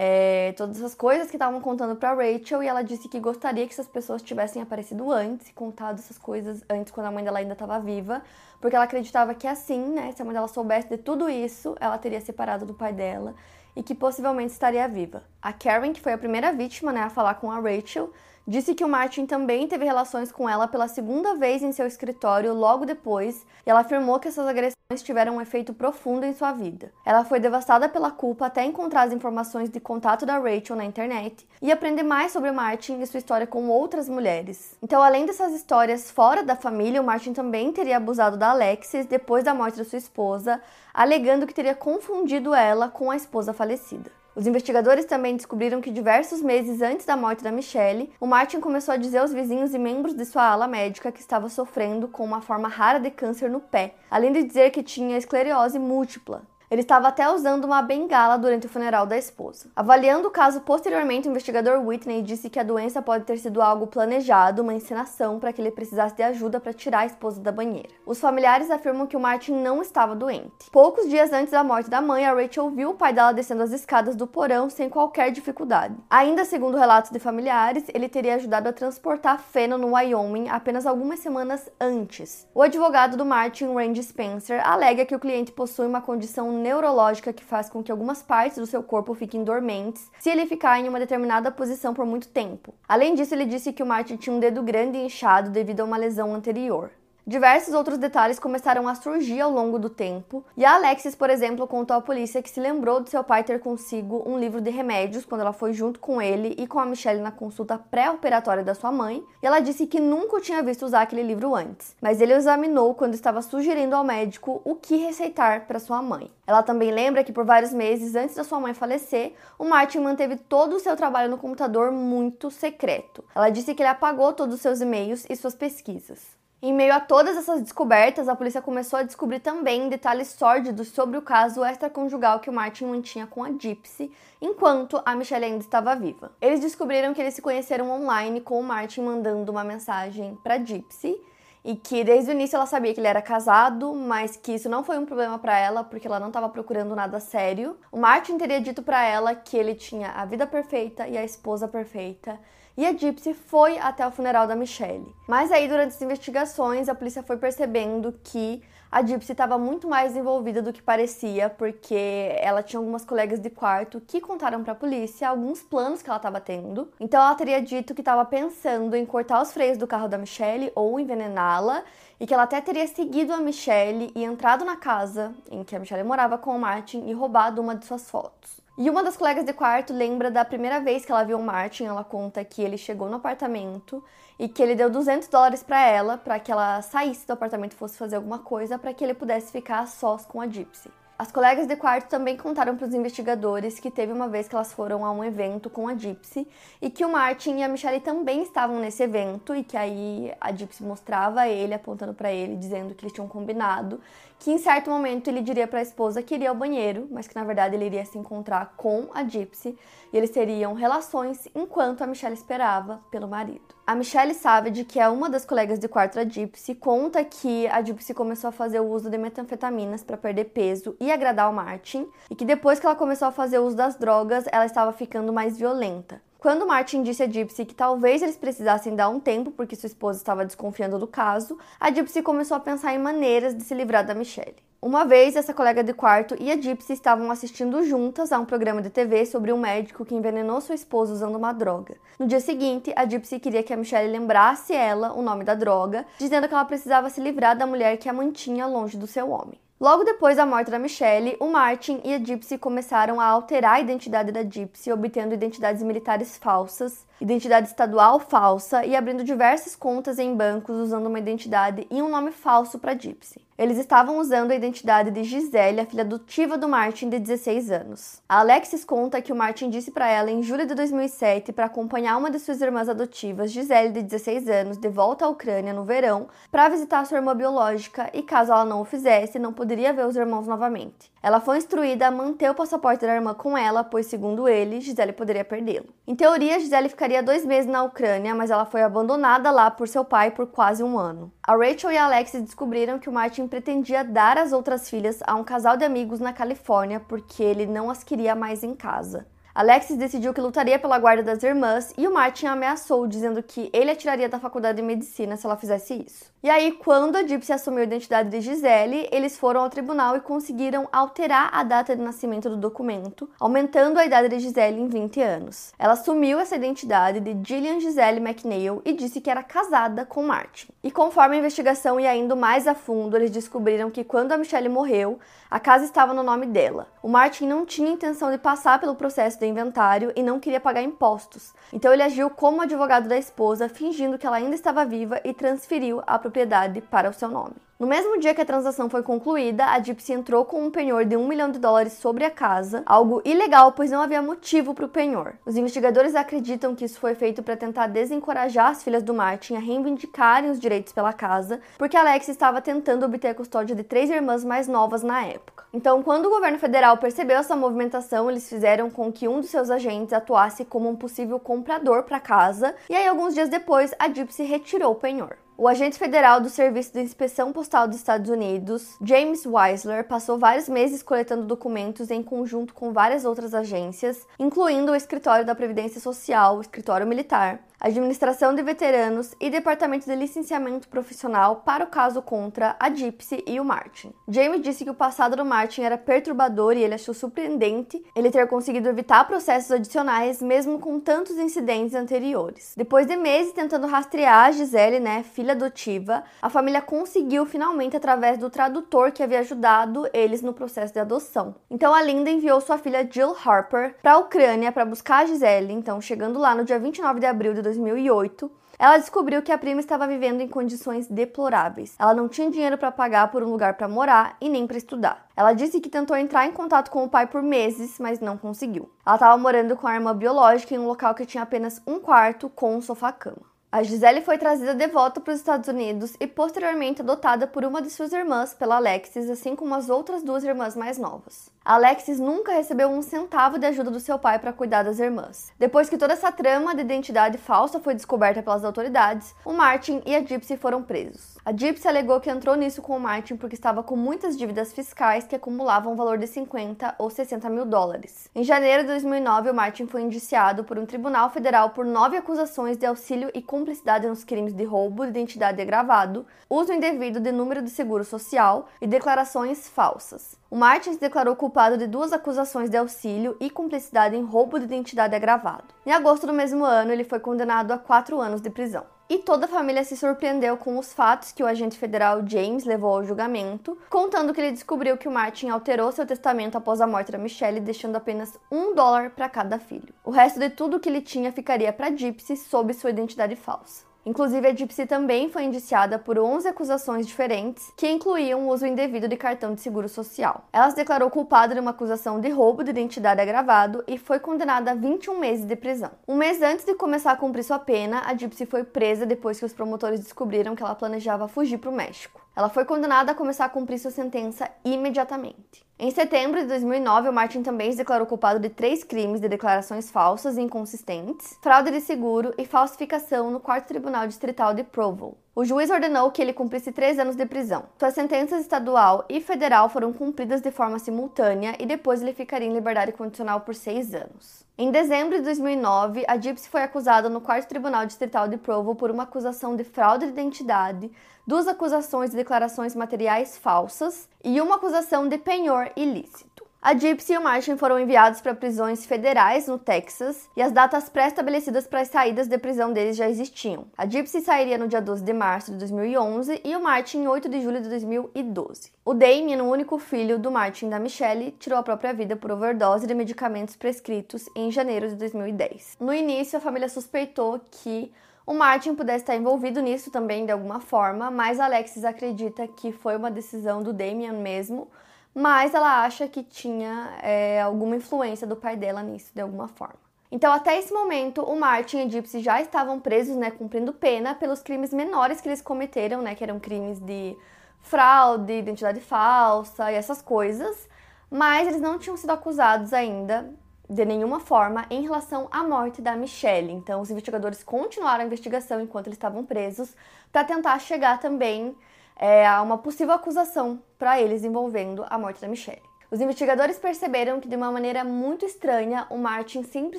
é, todas as coisas que estavam contando para Rachel e ela disse que gostaria que essas pessoas tivessem aparecido antes contado essas coisas antes quando a mãe dela ainda estava viva, porque ela acreditava que assim, né, se a mãe dela soubesse de tudo isso, ela teria separado do pai dela e que possivelmente estaria viva. A Karen, que foi a primeira vítima, né, a falar com a Rachel, Disse que o Martin também teve relações com ela pela segunda vez em seu escritório logo depois, e ela afirmou que essas agressões tiveram um efeito profundo em sua vida. Ela foi devastada pela culpa até encontrar as informações de contato da Rachel na internet e aprender mais sobre Martin e sua história com outras mulheres. Então, além dessas histórias fora da família, o Martin também teria abusado da Alexis depois da morte da sua esposa, alegando que teria confundido ela com a esposa falecida. Os investigadores também descobriram que diversos meses antes da morte da Michelle, o Martin começou a dizer aos vizinhos e membros de sua ala médica que estava sofrendo com uma forma rara de câncer no pé, além de dizer que tinha esclerose múltipla. Ele estava até usando uma bengala durante o funeral da esposa. Avaliando o caso posteriormente, o investigador Whitney disse que a doença pode ter sido algo planejado, uma encenação para que ele precisasse de ajuda para tirar a esposa da banheira. Os familiares afirmam que o Martin não estava doente. Poucos dias antes da morte da mãe, a Rachel viu o pai dela descendo as escadas do porão sem qualquer dificuldade. Ainda segundo relatos de familiares, ele teria ajudado a transportar feno no Wyoming apenas algumas semanas antes. O advogado do Martin, Randy Spencer, alega que o cliente possui uma condição neurológica que faz com que algumas partes do seu corpo fiquem dormentes se ele ficar em uma determinada posição por muito tempo. Além disso, ele disse que o Martin tinha um dedo grande e inchado devido a uma lesão anterior. Diversos outros detalhes começaram a surgir ao longo do tempo, e a Alexis, por exemplo, contou à polícia que se lembrou de seu pai ter consigo um livro de remédios quando ela foi junto com ele e com a Michelle na consulta pré-operatória da sua mãe, e ela disse que nunca tinha visto usar aquele livro antes, mas ele o examinou quando estava sugerindo ao médico o que receitar para sua mãe. Ela também lembra que por vários meses antes da sua mãe falecer, o Martin manteve todo o seu trabalho no computador muito secreto. Ela disse que ele apagou todos os seus e-mails e suas pesquisas. Em meio a todas essas descobertas, a polícia começou a descobrir também detalhes sórdidos sobre o caso extraconjugal que o Martin mantinha com a Gypsy, enquanto a Michelle ainda estava viva. Eles descobriram que eles se conheceram online com o Martin mandando uma mensagem para Gypsy e que desde o início ela sabia que ele era casado, mas que isso não foi um problema para ela porque ela não estava procurando nada sério. O Martin teria dito para ela que ele tinha a vida perfeita e a esposa perfeita e a Gypsy foi até o funeral da Michelle. Mas aí, durante as investigações, a polícia foi percebendo que a Gypsy estava muito mais envolvida do que parecia, porque ela tinha algumas colegas de quarto que contaram para a polícia alguns planos que ela estava tendo. Então ela teria dito que estava pensando em cortar os freios do carro da Michelle ou envenená-la, e que ela até teria seguido a Michelle e entrado na casa em que a Michelle morava com o Martin e roubado uma de suas fotos. E uma das colegas de quarto lembra da primeira vez que ela viu o Martin. Ela conta que ele chegou no apartamento e que ele deu 200 dólares para ela para que ela saísse do apartamento e fosse fazer alguma coisa para que ele pudesse ficar sós com a Gypsy. As colegas de quarto também contaram para os investigadores que teve uma vez que elas foram a um evento com a Gypsy e que o Martin e a Michelle também estavam nesse evento e que aí a Gypsy mostrava ele apontando para ele dizendo que eles tinham combinado que em certo momento ele diria para a esposa que iria ao banheiro, mas que na verdade ele iria se encontrar com a Gypsy e eles teriam relações enquanto a Michelle esperava pelo marido. A Michelle Savage, que é uma das colegas de quarto da Gypsy, conta que a Gypsy começou a fazer o uso de metanfetaminas para perder peso e agradar o Martin, e que depois que ela começou a fazer uso das drogas, ela estava ficando mais violenta. Quando Martin disse a Gypsy que talvez eles precisassem dar um tempo porque sua esposa estava desconfiando do caso, a Gypsy começou a pensar em maneiras de se livrar da Michelle. Uma vez, essa colega de quarto e a Gypsy estavam assistindo juntas a um programa de TV sobre um médico que envenenou sua esposa usando uma droga. No dia seguinte, a Gypsy queria que a Michelle lembrasse ela o nome da droga, dizendo que ela precisava se livrar da mulher que a mantinha longe do seu homem. Logo depois da morte da Michelle, o Martin e a Gypsy começaram a alterar a identidade da Gypsy, obtendo identidades militares falsas, identidade estadual falsa e abrindo diversas contas em bancos usando uma identidade e um nome falso para Gypsy. Eles estavam usando a identidade de Gisele, a filha adotiva do Martin, de 16 anos. A Alexis conta que o Martin disse para ela em julho de 2007 para acompanhar uma de suas irmãs adotivas, Gisele, de 16 anos, de volta à Ucrânia no verão para visitar sua irmã biológica e, caso ela não o fizesse, não poderia ver os irmãos novamente. Ela foi instruída a manter o passaporte da irmã com ela, pois, segundo ele, Gisele poderia perdê-lo. Em teoria, Gisele ficaria dois meses na Ucrânia, mas ela foi abandonada lá por seu pai por quase um ano. A Rachel e a Alexis descobriram que o Martin pretendia dar as outras filhas a um casal de amigos na Califórnia porque ele não as queria mais em casa. Alexis decidiu que lutaria pela guarda das irmãs e o Martin ameaçou, dizendo que ele atiraria da faculdade de medicina se ela fizesse isso. E aí, quando a Gypsy assumiu a identidade de Gisele, eles foram ao tribunal e conseguiram alterar a data de nascimento do documento, aumentando a idade de Gisele em 20 anos. Ela assumiu essa identidade de Gillian Gisele McNeil e disse que era casada com Martin. E conforme a investigação ia indo mais a fundo, eles descobriram que quando a Michelle morreu, a casa estava no nome dela. O Martin não tinha intenção de passar pelo processo de inventário e não queria pagar impostos. Então ele agiu como advogado da esposa, fingindo que ela ainda estava viva e transferiu a propriedade para o seu nome. No mesmo dia que a transação foi concluída, a Gypsy entrou com um penhor de um milhão de dólares sobre a casa, algo ilegal, pois não havia motivo para o penhor. Os investigadores acreditam que isso foi feito para tentar desencorajar as filhas do Martin a reivindicarem os direitos pela casa, porque Alex estava tentando obter a custódia de três irmãs mais novas na época. Então, quando o governo federal percebeu essa movimentação, eles fizeram com que um dos seus agentes atuasse como um possível comprador para a casa, e aí alguns dias depois a Gypsy retirou o penhor. O agente federal do Serviço de Inspeção Postal dos Estados Unidos, James Weisler, passou vários meses coletando documentos em conjunto com várias outras agências, incluindo o Escritório da Previdência Social, o Escritório Militar, Administração de Veteranos e Departamento de Licenciamento Profissional para o caso contra a Gypsy e o Martin. James disse que o passado do Martin era perturbador e ele achou surpreendente ele ter conseguido evitar processos adicionais mesmo com tantos incidentes anteriores. Depois de meses tentando rastrear a Gisele, né, filha adotiva, a família conseguiu finalmente através do tradutor que havia ajudado eles no processo de adoção. Então a Linda enviou sua filha Jill Harper para a Ucrânia para buscar a Gisele, então chegando lá no dia 29 de abril de 2008, ela descobriu que a prima estava vivendo em condições deploráveis. Ela não tinha dinheiro para pagar por um lugar para morar e nem para estudar. Ela disse que tentou entrar em contato com o pai por meses, mas não conseguiu. Ela estava morando com a irmã biológica em um local que tinha apenas um quarto com um sofá-cama. A Gisele foi trazida de volta para os Estados Unidos e posteriormente adotada por uma de suas irmãs, pela Alexis, assim como as outras duas irmãs mais novas. Alexis nunca recebeu um centavo de ajuda do seu pai para cuidar das irmãs. Depois que toda essa trama de identidade falsa foi descoberta pelas autoridades, o Martin e a Gypsy foram presos. A Gypsy alegou que entrou nisso com o Martin porque estava com muitas dívidas fiscais que acumulavam um valor de 50 ou 60 mil dólares. Em janeiro de 2009, o Martin foi indiciado por um tribunal federal por nove acusações de auxílio e cumplicidade nos crimes de roubo de identidade agravado, uso indevido de número de seguro social e declarações falsas. O Martin se declarou culpado de duas acusações de auxílio e cumplicidade em roubo de identidade agravado. Em agosto do mesmo ano, ele foi condenado a quatro anos de prisão. E toda a família se surpreendeu com os fatos que o agente federal James levou ao julgamento, contando que ele descobriu que o Martin alterou seu testamento após a morte da Michelle, deixando apenas um dólar para cada filho. O resto de tudo que ele tinha ficaria para Gypsy sob sua identidade falsa. Inclusive, a Gypsy também foi indiciada por 11 acusações diferentes, que incluíam o uso indevido de cartão de seguro social. Ela se declarou culpada de uma acusação de roubo de identidade agravado e foi condenada a 21 meses de prisão. Um mês antes de começar a cumprir sua pena, a Gypsy foi presa depois que os promotores descobriram que ela planejava fugir para o México. Ela foi condenada a começar a cumprir sua sentença imediatamente. Em setembro de 2009, o Martin também se declarou culpado de três crimes de declarações falsas e inconsistentes, fraude de seguro e falsificação no quarto tribunal distrital de Provo. O juiz ordenou que ele cumprisse três anos de prisão. Suas sentenças estadual e federal foram cumpridas de forma simultânea e depois ele ficaria em liberdade condicional por seis anos. Em dezembro de 2009, a Gypsy foi acusada no quarto tribunal distrital de Provo por uma acusação de fraude de identidade, duas acusações de declarações materiais falsas e uma acusação de penhor ilícito. A Gypsy e o Martin foram enviados para prisões federais no Texas e as datas pré-estabelecidas para as saídas de prisão deles já existiam. A Gypsy sairia no dia 12 de março de 2011 e o Martin em 8 de julho de 2012. O Damien, o único filho do Martin e da Michelle, tirou a própria vida por overdose de medicamentos prescritos em janeiro de 2010. No início, a família suspeitou que o Martin pudesse estar envolvido nisso também de alguma forma, mas Alexis acredita que foi uma decisão do Damian mesmo, mas ela acha que tinha é, alguma influência do pai dela nisso de alguma forma. Então, até esse momento, o Martin e a Gypsy já estavam presos, né, cumprindo pena pelos crimes menores que eles cometeram, né, que eram crimes de fraude, identidade falsa e essas coisas, mas eles não tinham sido acusados ainda de nenhuma forma em relação à morte da Michelle. Então, os investigadores continuaram a investigação enquanto eles estavam presos para tentar chegar também é, uma possível acusação para eles envolvendo a morte da Michelle. Os investigadores perceberam que, de uma maneira muito estranha, o Martin sempre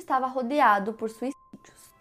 estava rodeado por suicídios.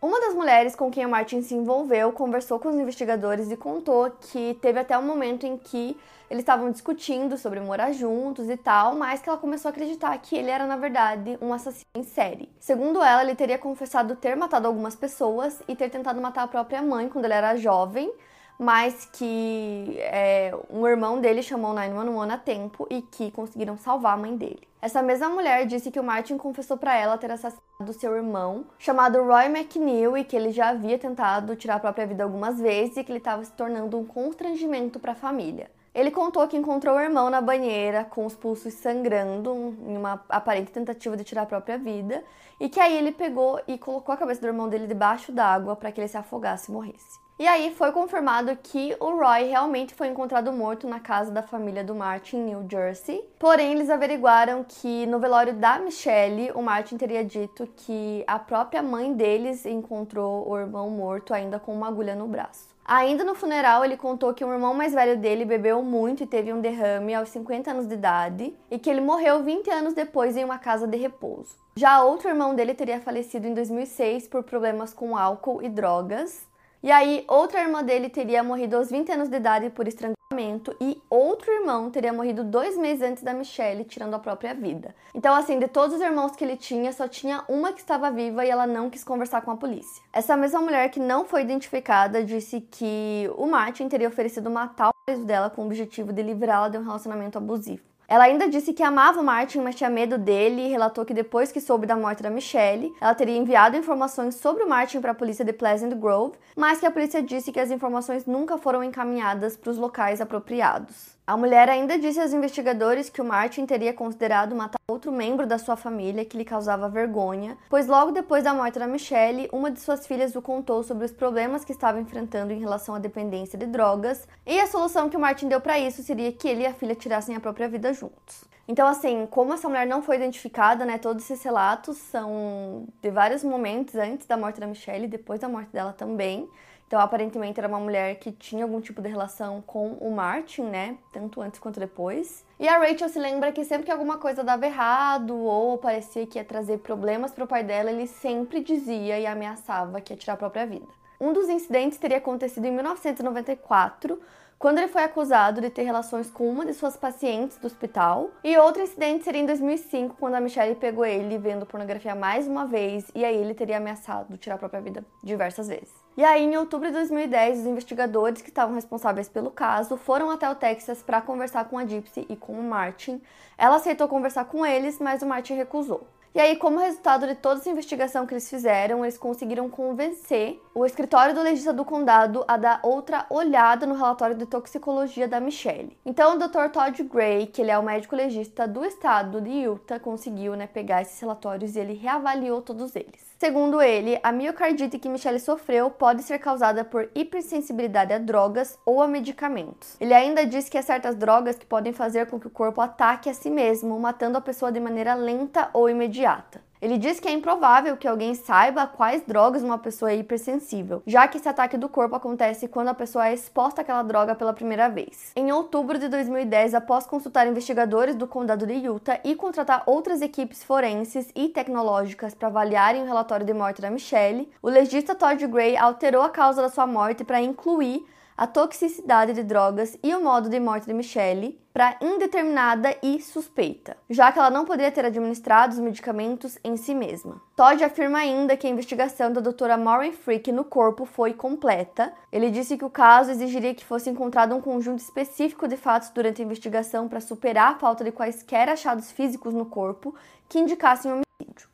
Uma das mulheres com quem o Martin se envolveu conversou com os investigadores e contou que teve até um momento em que eles estavam discutindo sobre morar juntos e tal, mas que ela começou a acreditar que ele era, na verdade, um assassino em série. Segundo ela, ele teria confessado ter matado algumas pessoas e ter tentado matar a própria mãe quando ele era jovem, mas que é, um irmão dele chamou 911 a tempo e que conseguiram salvar a mãe dele. Essa mesma mulher disse que o Martin confessou para ela ter assassinado seu irmão, chamado Roy McNeil, e que ele já havia tentado tirar a própria vida algumas vezes e que ele estava se tornando um constrangimento para a família. Ele contou que encontrou o irmão na banheira com os pulsos sangrando em uma aparente tentativa de tirar a própria vida e que aí ele pegou e colocou a cabeça do irmão dele debaixo d'água para que ele se afogasse e morresse. E aí foi confirmado que o Roy realmente foi encontrado morto na casa da família do Martin, em New Jersey. Porém, eles averiguaram que no velório da Michelle, o Martin teria dito que a própria mãe deles encontrou o irmão morto ainda com uma agulha no braço. Ainda no funeral, ele contou que o irmão mais velho dele bebeu muito e teve um derrame aos 50 anos de idade e que ele morreu 20 anos depois em uma casa de repouso. Já outro irmão dele teria falecido em 2006 por problemas com álcool e drogas. E aí, outra irmã dele teria morrido aos 20 anos de idade por estrangulamento e outro irmão teria morrido dois meses antes da Michelle, tirando a própria vida. Então, assim, de todos os irmãos que ele tinha, só tinha uma que estava viva e ela não quis conversar com a polícia. Essa mesma mulher que não foi identificada disse que o Martin teria oferecido matar o marido dela com o objetivo de livrá-la de um relacionamento abusivo. Ela ainda disse que amava o Martin, mas tinha medo dele e relatou que depois que soube da morte da Michelle, ela teria enviado informações sobre o Martin para a polícia de Pleasant Grove, mas que a polícia disse que as informações nunca foram encaminhadas para os locais apropriados. A mulher ainda disse aos investigadores que o Martin teria considerado matar outro membro da sua família que lhe causava vergonha, pois logo depois da morte da Michelle, uma de suas filhas o contou sobre os problemas que estava enfrentando em relação à dependência de drogas, e a solução que o Martin deu para isso seria que ele e a filha tirassem a própria vida juntos. Então, assim, como essa mulher não foi identificada, né, todos esses relatos são de vários momentos antes da morte da Michelle e depois da morte dela também. Então, aparentemente, era uma mulher que tinha algum tipo de relação com o Martin, né? Tanto antes quanto depois. E a Rachel se lembra que sempre que alguma coisa dava errado ou parecia que ia trazer problemas para o pai dela, ele sempre dizia e ameaçava que ia tirar a própria vida. Um dos incidentes teria acontecido em 1994, quando ele foi acusado de ter relações com uma de suas pacientes do hospital. E outro incidente seria em 2005, quando a Michelle pegou ele vendo pornografia mais uma vez e aí ele teria ameaçado tirar a própria vida diversas vezes. E aí, em outubro de 2010, os investigadores que estavam responsáveis pelo caso foram até o Texas para conversar com a Gypsy e com o Martin. Ela aceitou conversar com eles, mas o Martin recusou. E aí, como resultado de toda essa investigação que eles fizeram, eles conseguiram convencer o escritório do legista do condado a dar outra olhada no relatório de toxicologia da Michelle. Então, o Dr. Todd Gray, que ele é o médico legista do estado de Utah, conseguiu né, pegar esses relatórios e ele reavaliou todos eles. Segundo ele, a miocardite que Michelle sofreu pode ser causada por hipersensibilidade a drogas ou a medicamentos. Ele ainda diz que há certas drogas que podem fazer com que o corpo ataque a si mesmo, matando a pessoa de maneira lenta ou imediata. Ele diz que é improvável que alguém saiba quais drogas uma pessoa é hipersensível, já que esse ataque do corpo acontece quando a pessoa é exposta àquela droga pela primeira vez. Em outubro de 2010, após consultar investigadores do condado de Utah e contratar outras equipes forenses e tecnológicas para avaliarem o relatório de morte da Michelle, o legista Todd Gray alterou a causa da sua morte para incluir a toxicidade de drogas e o modo de morte de Michelle para indeterminada e suspeita, já que ela não poderia ter administrado os medicamentos em si mesma. Todd afirma ainda que a investigação da doutora Maureen Frick no corpo foi completa. Ele disse que o caso exigiria que fosse encontrado um conjunto específico de fatos durante a investigação para superar a falta de quaisquer achados físicos no corpo que indicassem.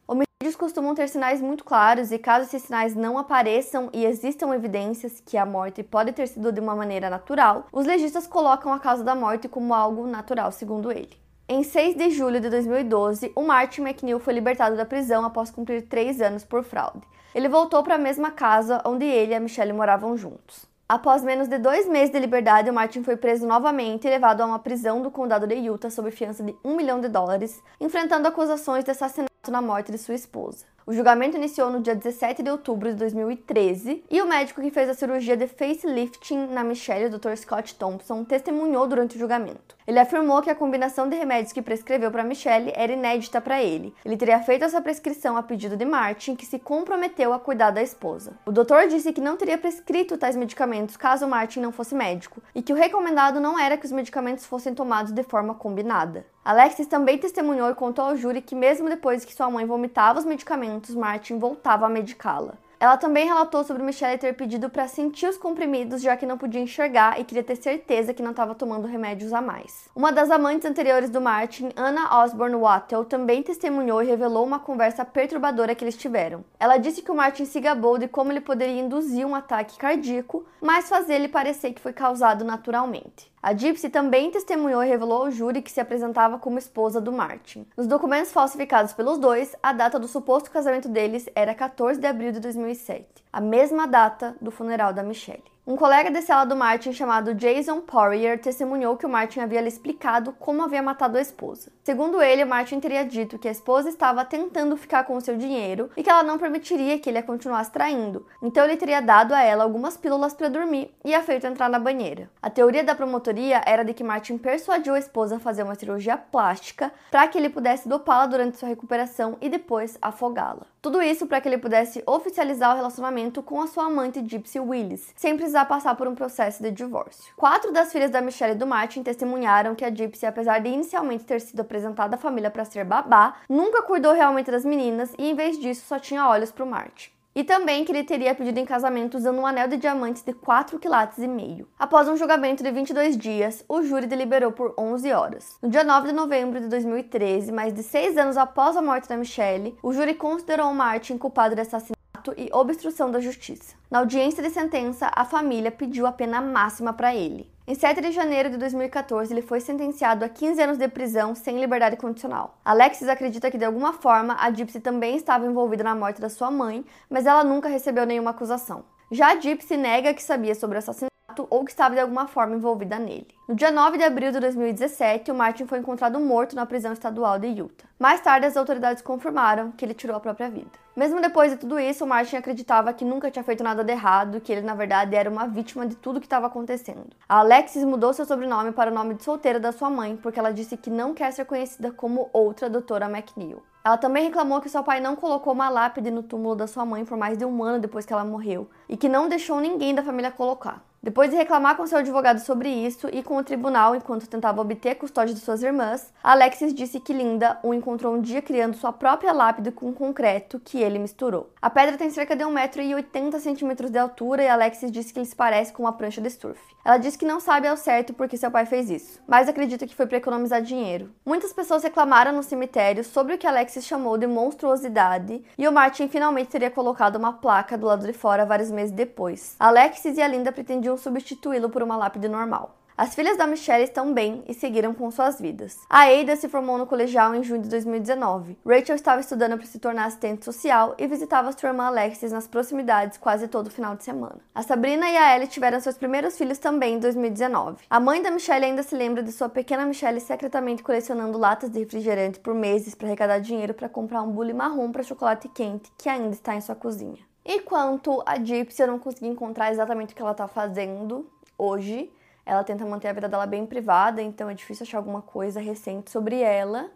Homicídios costumam ter sinais muito claros e caso esses sinais não apareçam e existam evidências que a morte pode ter sido de uma maneira natural, os legistas colocam a causa da morte como algo natural, segundo ele. Em 6 de julho de 2012, o Martin McNeil foi libertado da prisão após cumprir três anos por fraude. Ele voltou para a mesma casa onde ele e a Michelle moravam juntos. Após menos de dois meses de liberdade, o Martin foi preso novamente e levado a uma prisão do condado de Utah sob fiança de um milhão de dólares, enfrentando acusações de assassinato na morte de sua esposa. O julgamento iniciou no dia 17 de outubro de 2013 e o médico que fez a cirurgia de facelifting na Michelle, o Dr. Scott Thompson, testemunhou durante o julgamento. Ele afirmou que a combinação de remédios que prescreveu para Michelle era inédita para ele. Ele teria feito essa prescrição a pedido de Martin, que se comprometeu a cuidar da esposa. O doutor disse que não teria prescrito tais medicamentos caso Martin não fosse médico e que o recomendado não era que os medicamentos fossem tomados de forma combinada. Alexis também testemunhou e contou ao júri que, mesmo depois que sua mãe vomitava os medicamentos, Martin voltava a medicá-la. Ela também relatou sobre Michelle ter pedido para sentir os comprimidos, já que não podia enxergar e queria ter certeza que não estava tomando remédios a mais. Uma das amantes anteriores do Martin, Anna Osborne Wattel, também testemunhou e revelou uma conversa perturbadora que eles tiveram. Ela disse que o Martin se gabou de como ele poderia induzir um ataque cardíaco, mas fazer ele parecer que foi causado naturalmente. A Gypsy também testemunhou e revelou ao júri que se apresentava como esposa do Martin. Nos documentos falsificados pelos dois, a data do suposto casamento deles era 14 de abril de 2007, a mesma data do funeral da Michelle. Um colega de cela do Martin chamado Jason Poirier testemunhou que o Martin havia lhe explicado como havia matado a esposa. Segundo ele, Martin teria dito que a esposa estava tentando ficar com o seu dinheiro e que ela não permitiria que ele a continuasse traindo. Então ele teria dado a ela algumas pílulas para dormir e a feito entrar na banheira. A teoria da promotoria era de que Martin persuadiu a esposa a fazer uma cirurgia plástica para que ele pudesse dopá-la durante sua recuperação e depois afogá-la. Tudo isso para que ele pudesse oficializar o relacionamento com a sua amante Gypsy Willis, sem precisar passar por um processo de divórcio. Quatro das filhas da Michelle e do Martin testemunharam que a Gypsy, apesar de inicialmente ter sido apresentada à família para ser babá, nunca cuidou realmente das meninas e, em vez disso, só tinha olhos para o Martin e também que ele teria pedido em casamento usando um anel de diamantes de 4 quilates e meio. Após um julgamento de 22 dias, o júri deliberou por 11 horas. No dia 9 de novembro de 2013, mais de seis anos após a morte da Michelle, o júri considerou Martin culpado de assassinato e obstrução da justiça. Na audiência de sentença, a família pediu a pena máxima para ele. Em 7 de janeiro de 2014, ele foi sentenciado a 15 anos de prisão sem liberdade condicional. Alexis acredita que de alguma forma a Gypsy também estava envolvida na morte da sua mãe, mas ela nunca recebeu nenhuma acusação. Já a Gypsy nega que sabia sobre o assassinato ou que estava de alguma forma envolvida nele. No dia 9 de abril de 2017, o Martin foi encontrado morto na prisão estadual de Utah. Mais tarde, as autoridades confirmaram que ele tirou a própria vida. Mesmo depois de tudo isso, o Martin acreditava que nunca tinha feito nada de errado, que ele na verdade era uma vítima de tudo que estava acontecendo. A Alexis mudou seu sobrenome para o nome de solteira da sua mãe porque ela disse que não quer ser conhecida como outra doutora McNeil. Ela também reclamou que seu pai não colocou uma lápide no túmulo da sua mãe por mais de um ano depois que ela morreu e que não deixou ninguém da família colocar. Depois de reclamar com seu advogado sobre isso e com o tribunal enquanto tentava obter a custódia de suas irmãs, Alexis disse que Linda o encontrou um dia criando sua própria lápide com concreto que ele misturou. A pedra tem cerca de 1,80m de altura e Alexis disse que ele se parece com uma prancha de surf. Ela disse que não sabe ao certo por que seu pai fez isso, mas acredita que foi para economizar dinheiro. Muitas pessoas reclamaram no cemitério sobre o que Alexis chamou de monstruosidade e o Martin finalmente teria colocado uma placa do lado de fora vários meses depois. Alexis e a Linda pretendiam substituí-lo por uma lápide normal. As filhas da Michelle estão bem e seguiram com suas vidas. A Ada se formou no colegial em junho de 2019. Rachel estava estudando para se tornar assistente social e visitava sua irmã Alexis nas proximidades quase todo final de semana. A Sabrina e a Ellie tiveram seus primeiros filhos também em 2019. A mãe da Michelle ainda se lembra de sua pequena Michelle secretamente colecionando latas de refrigerante por meses para arrecadar dinheiro para comprar um bule marrom para chocolate quente que ainda está em sua cozinha. E quanto a Gypsy, eu não consegui encontrar exatamente o que ela está fazendo hoje. Ela tenta manter a vida dela bem privada, então é difícil achar alguma coisa recente sobre ela.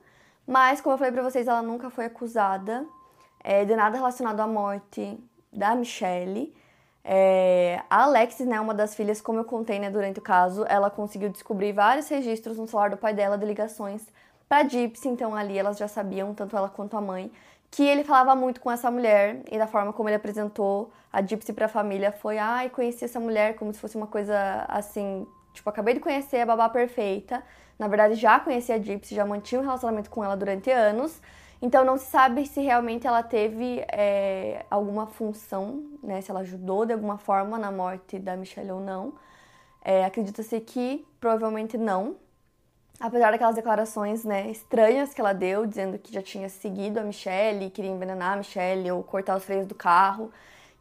Mas, como eu falei pra vocês, ela nunca foi acusada é, de nada relacionado à morte da Michelle. É, a Alexis, né, uma das filhas, como eu contei né, durante o caso, ela conseguiu descobrir vários registros no celular do pai dela de ligações para Gypsy, então ali elas já sabiam, tanto ela quanto a mãe, que ele falava muito com essa mulher e da forma como ele apresentou a Gypsy para a família foi, ai, ah, conheci essa mulher como se fosse uma coisa assim, tipo, acabei de conhecer a babá perfeita. Na verdade, já conhecia a Gypsy, já mantinha um relacionamento com ela durante anos. Então não se sabe se realmente ela teve é, alguma função, né? Se ela ajudou de alguma forma na morte da Michelle ou não. É, Acredita-se que provavelmente não, apesar daquelas declarações né, estranhas que ela deu, dizendo que já tinha seguido a Michelle, queria envenenar a Michelle ou cortar os freios do carro,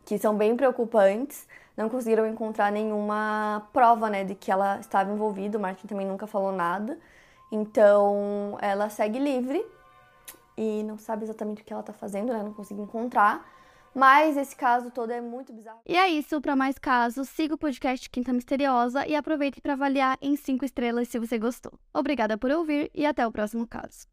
que são bem preocupantes, não conseguiram encontrar nenhuma prova né, de que ela estava envolvida. O Martin também nunca falou nada. Então ela segue livre e não sabe exatamente o que ela está fazendo, né? Não consegui encontrar. Mas esse caso todo é muito bizarro. E é isso, para mais casos, siga o podcast Quinta Misteriosa e aproveite para avaliar em 5 estrelas se você gostou. Obrigada por ouvir e até o próximo caso.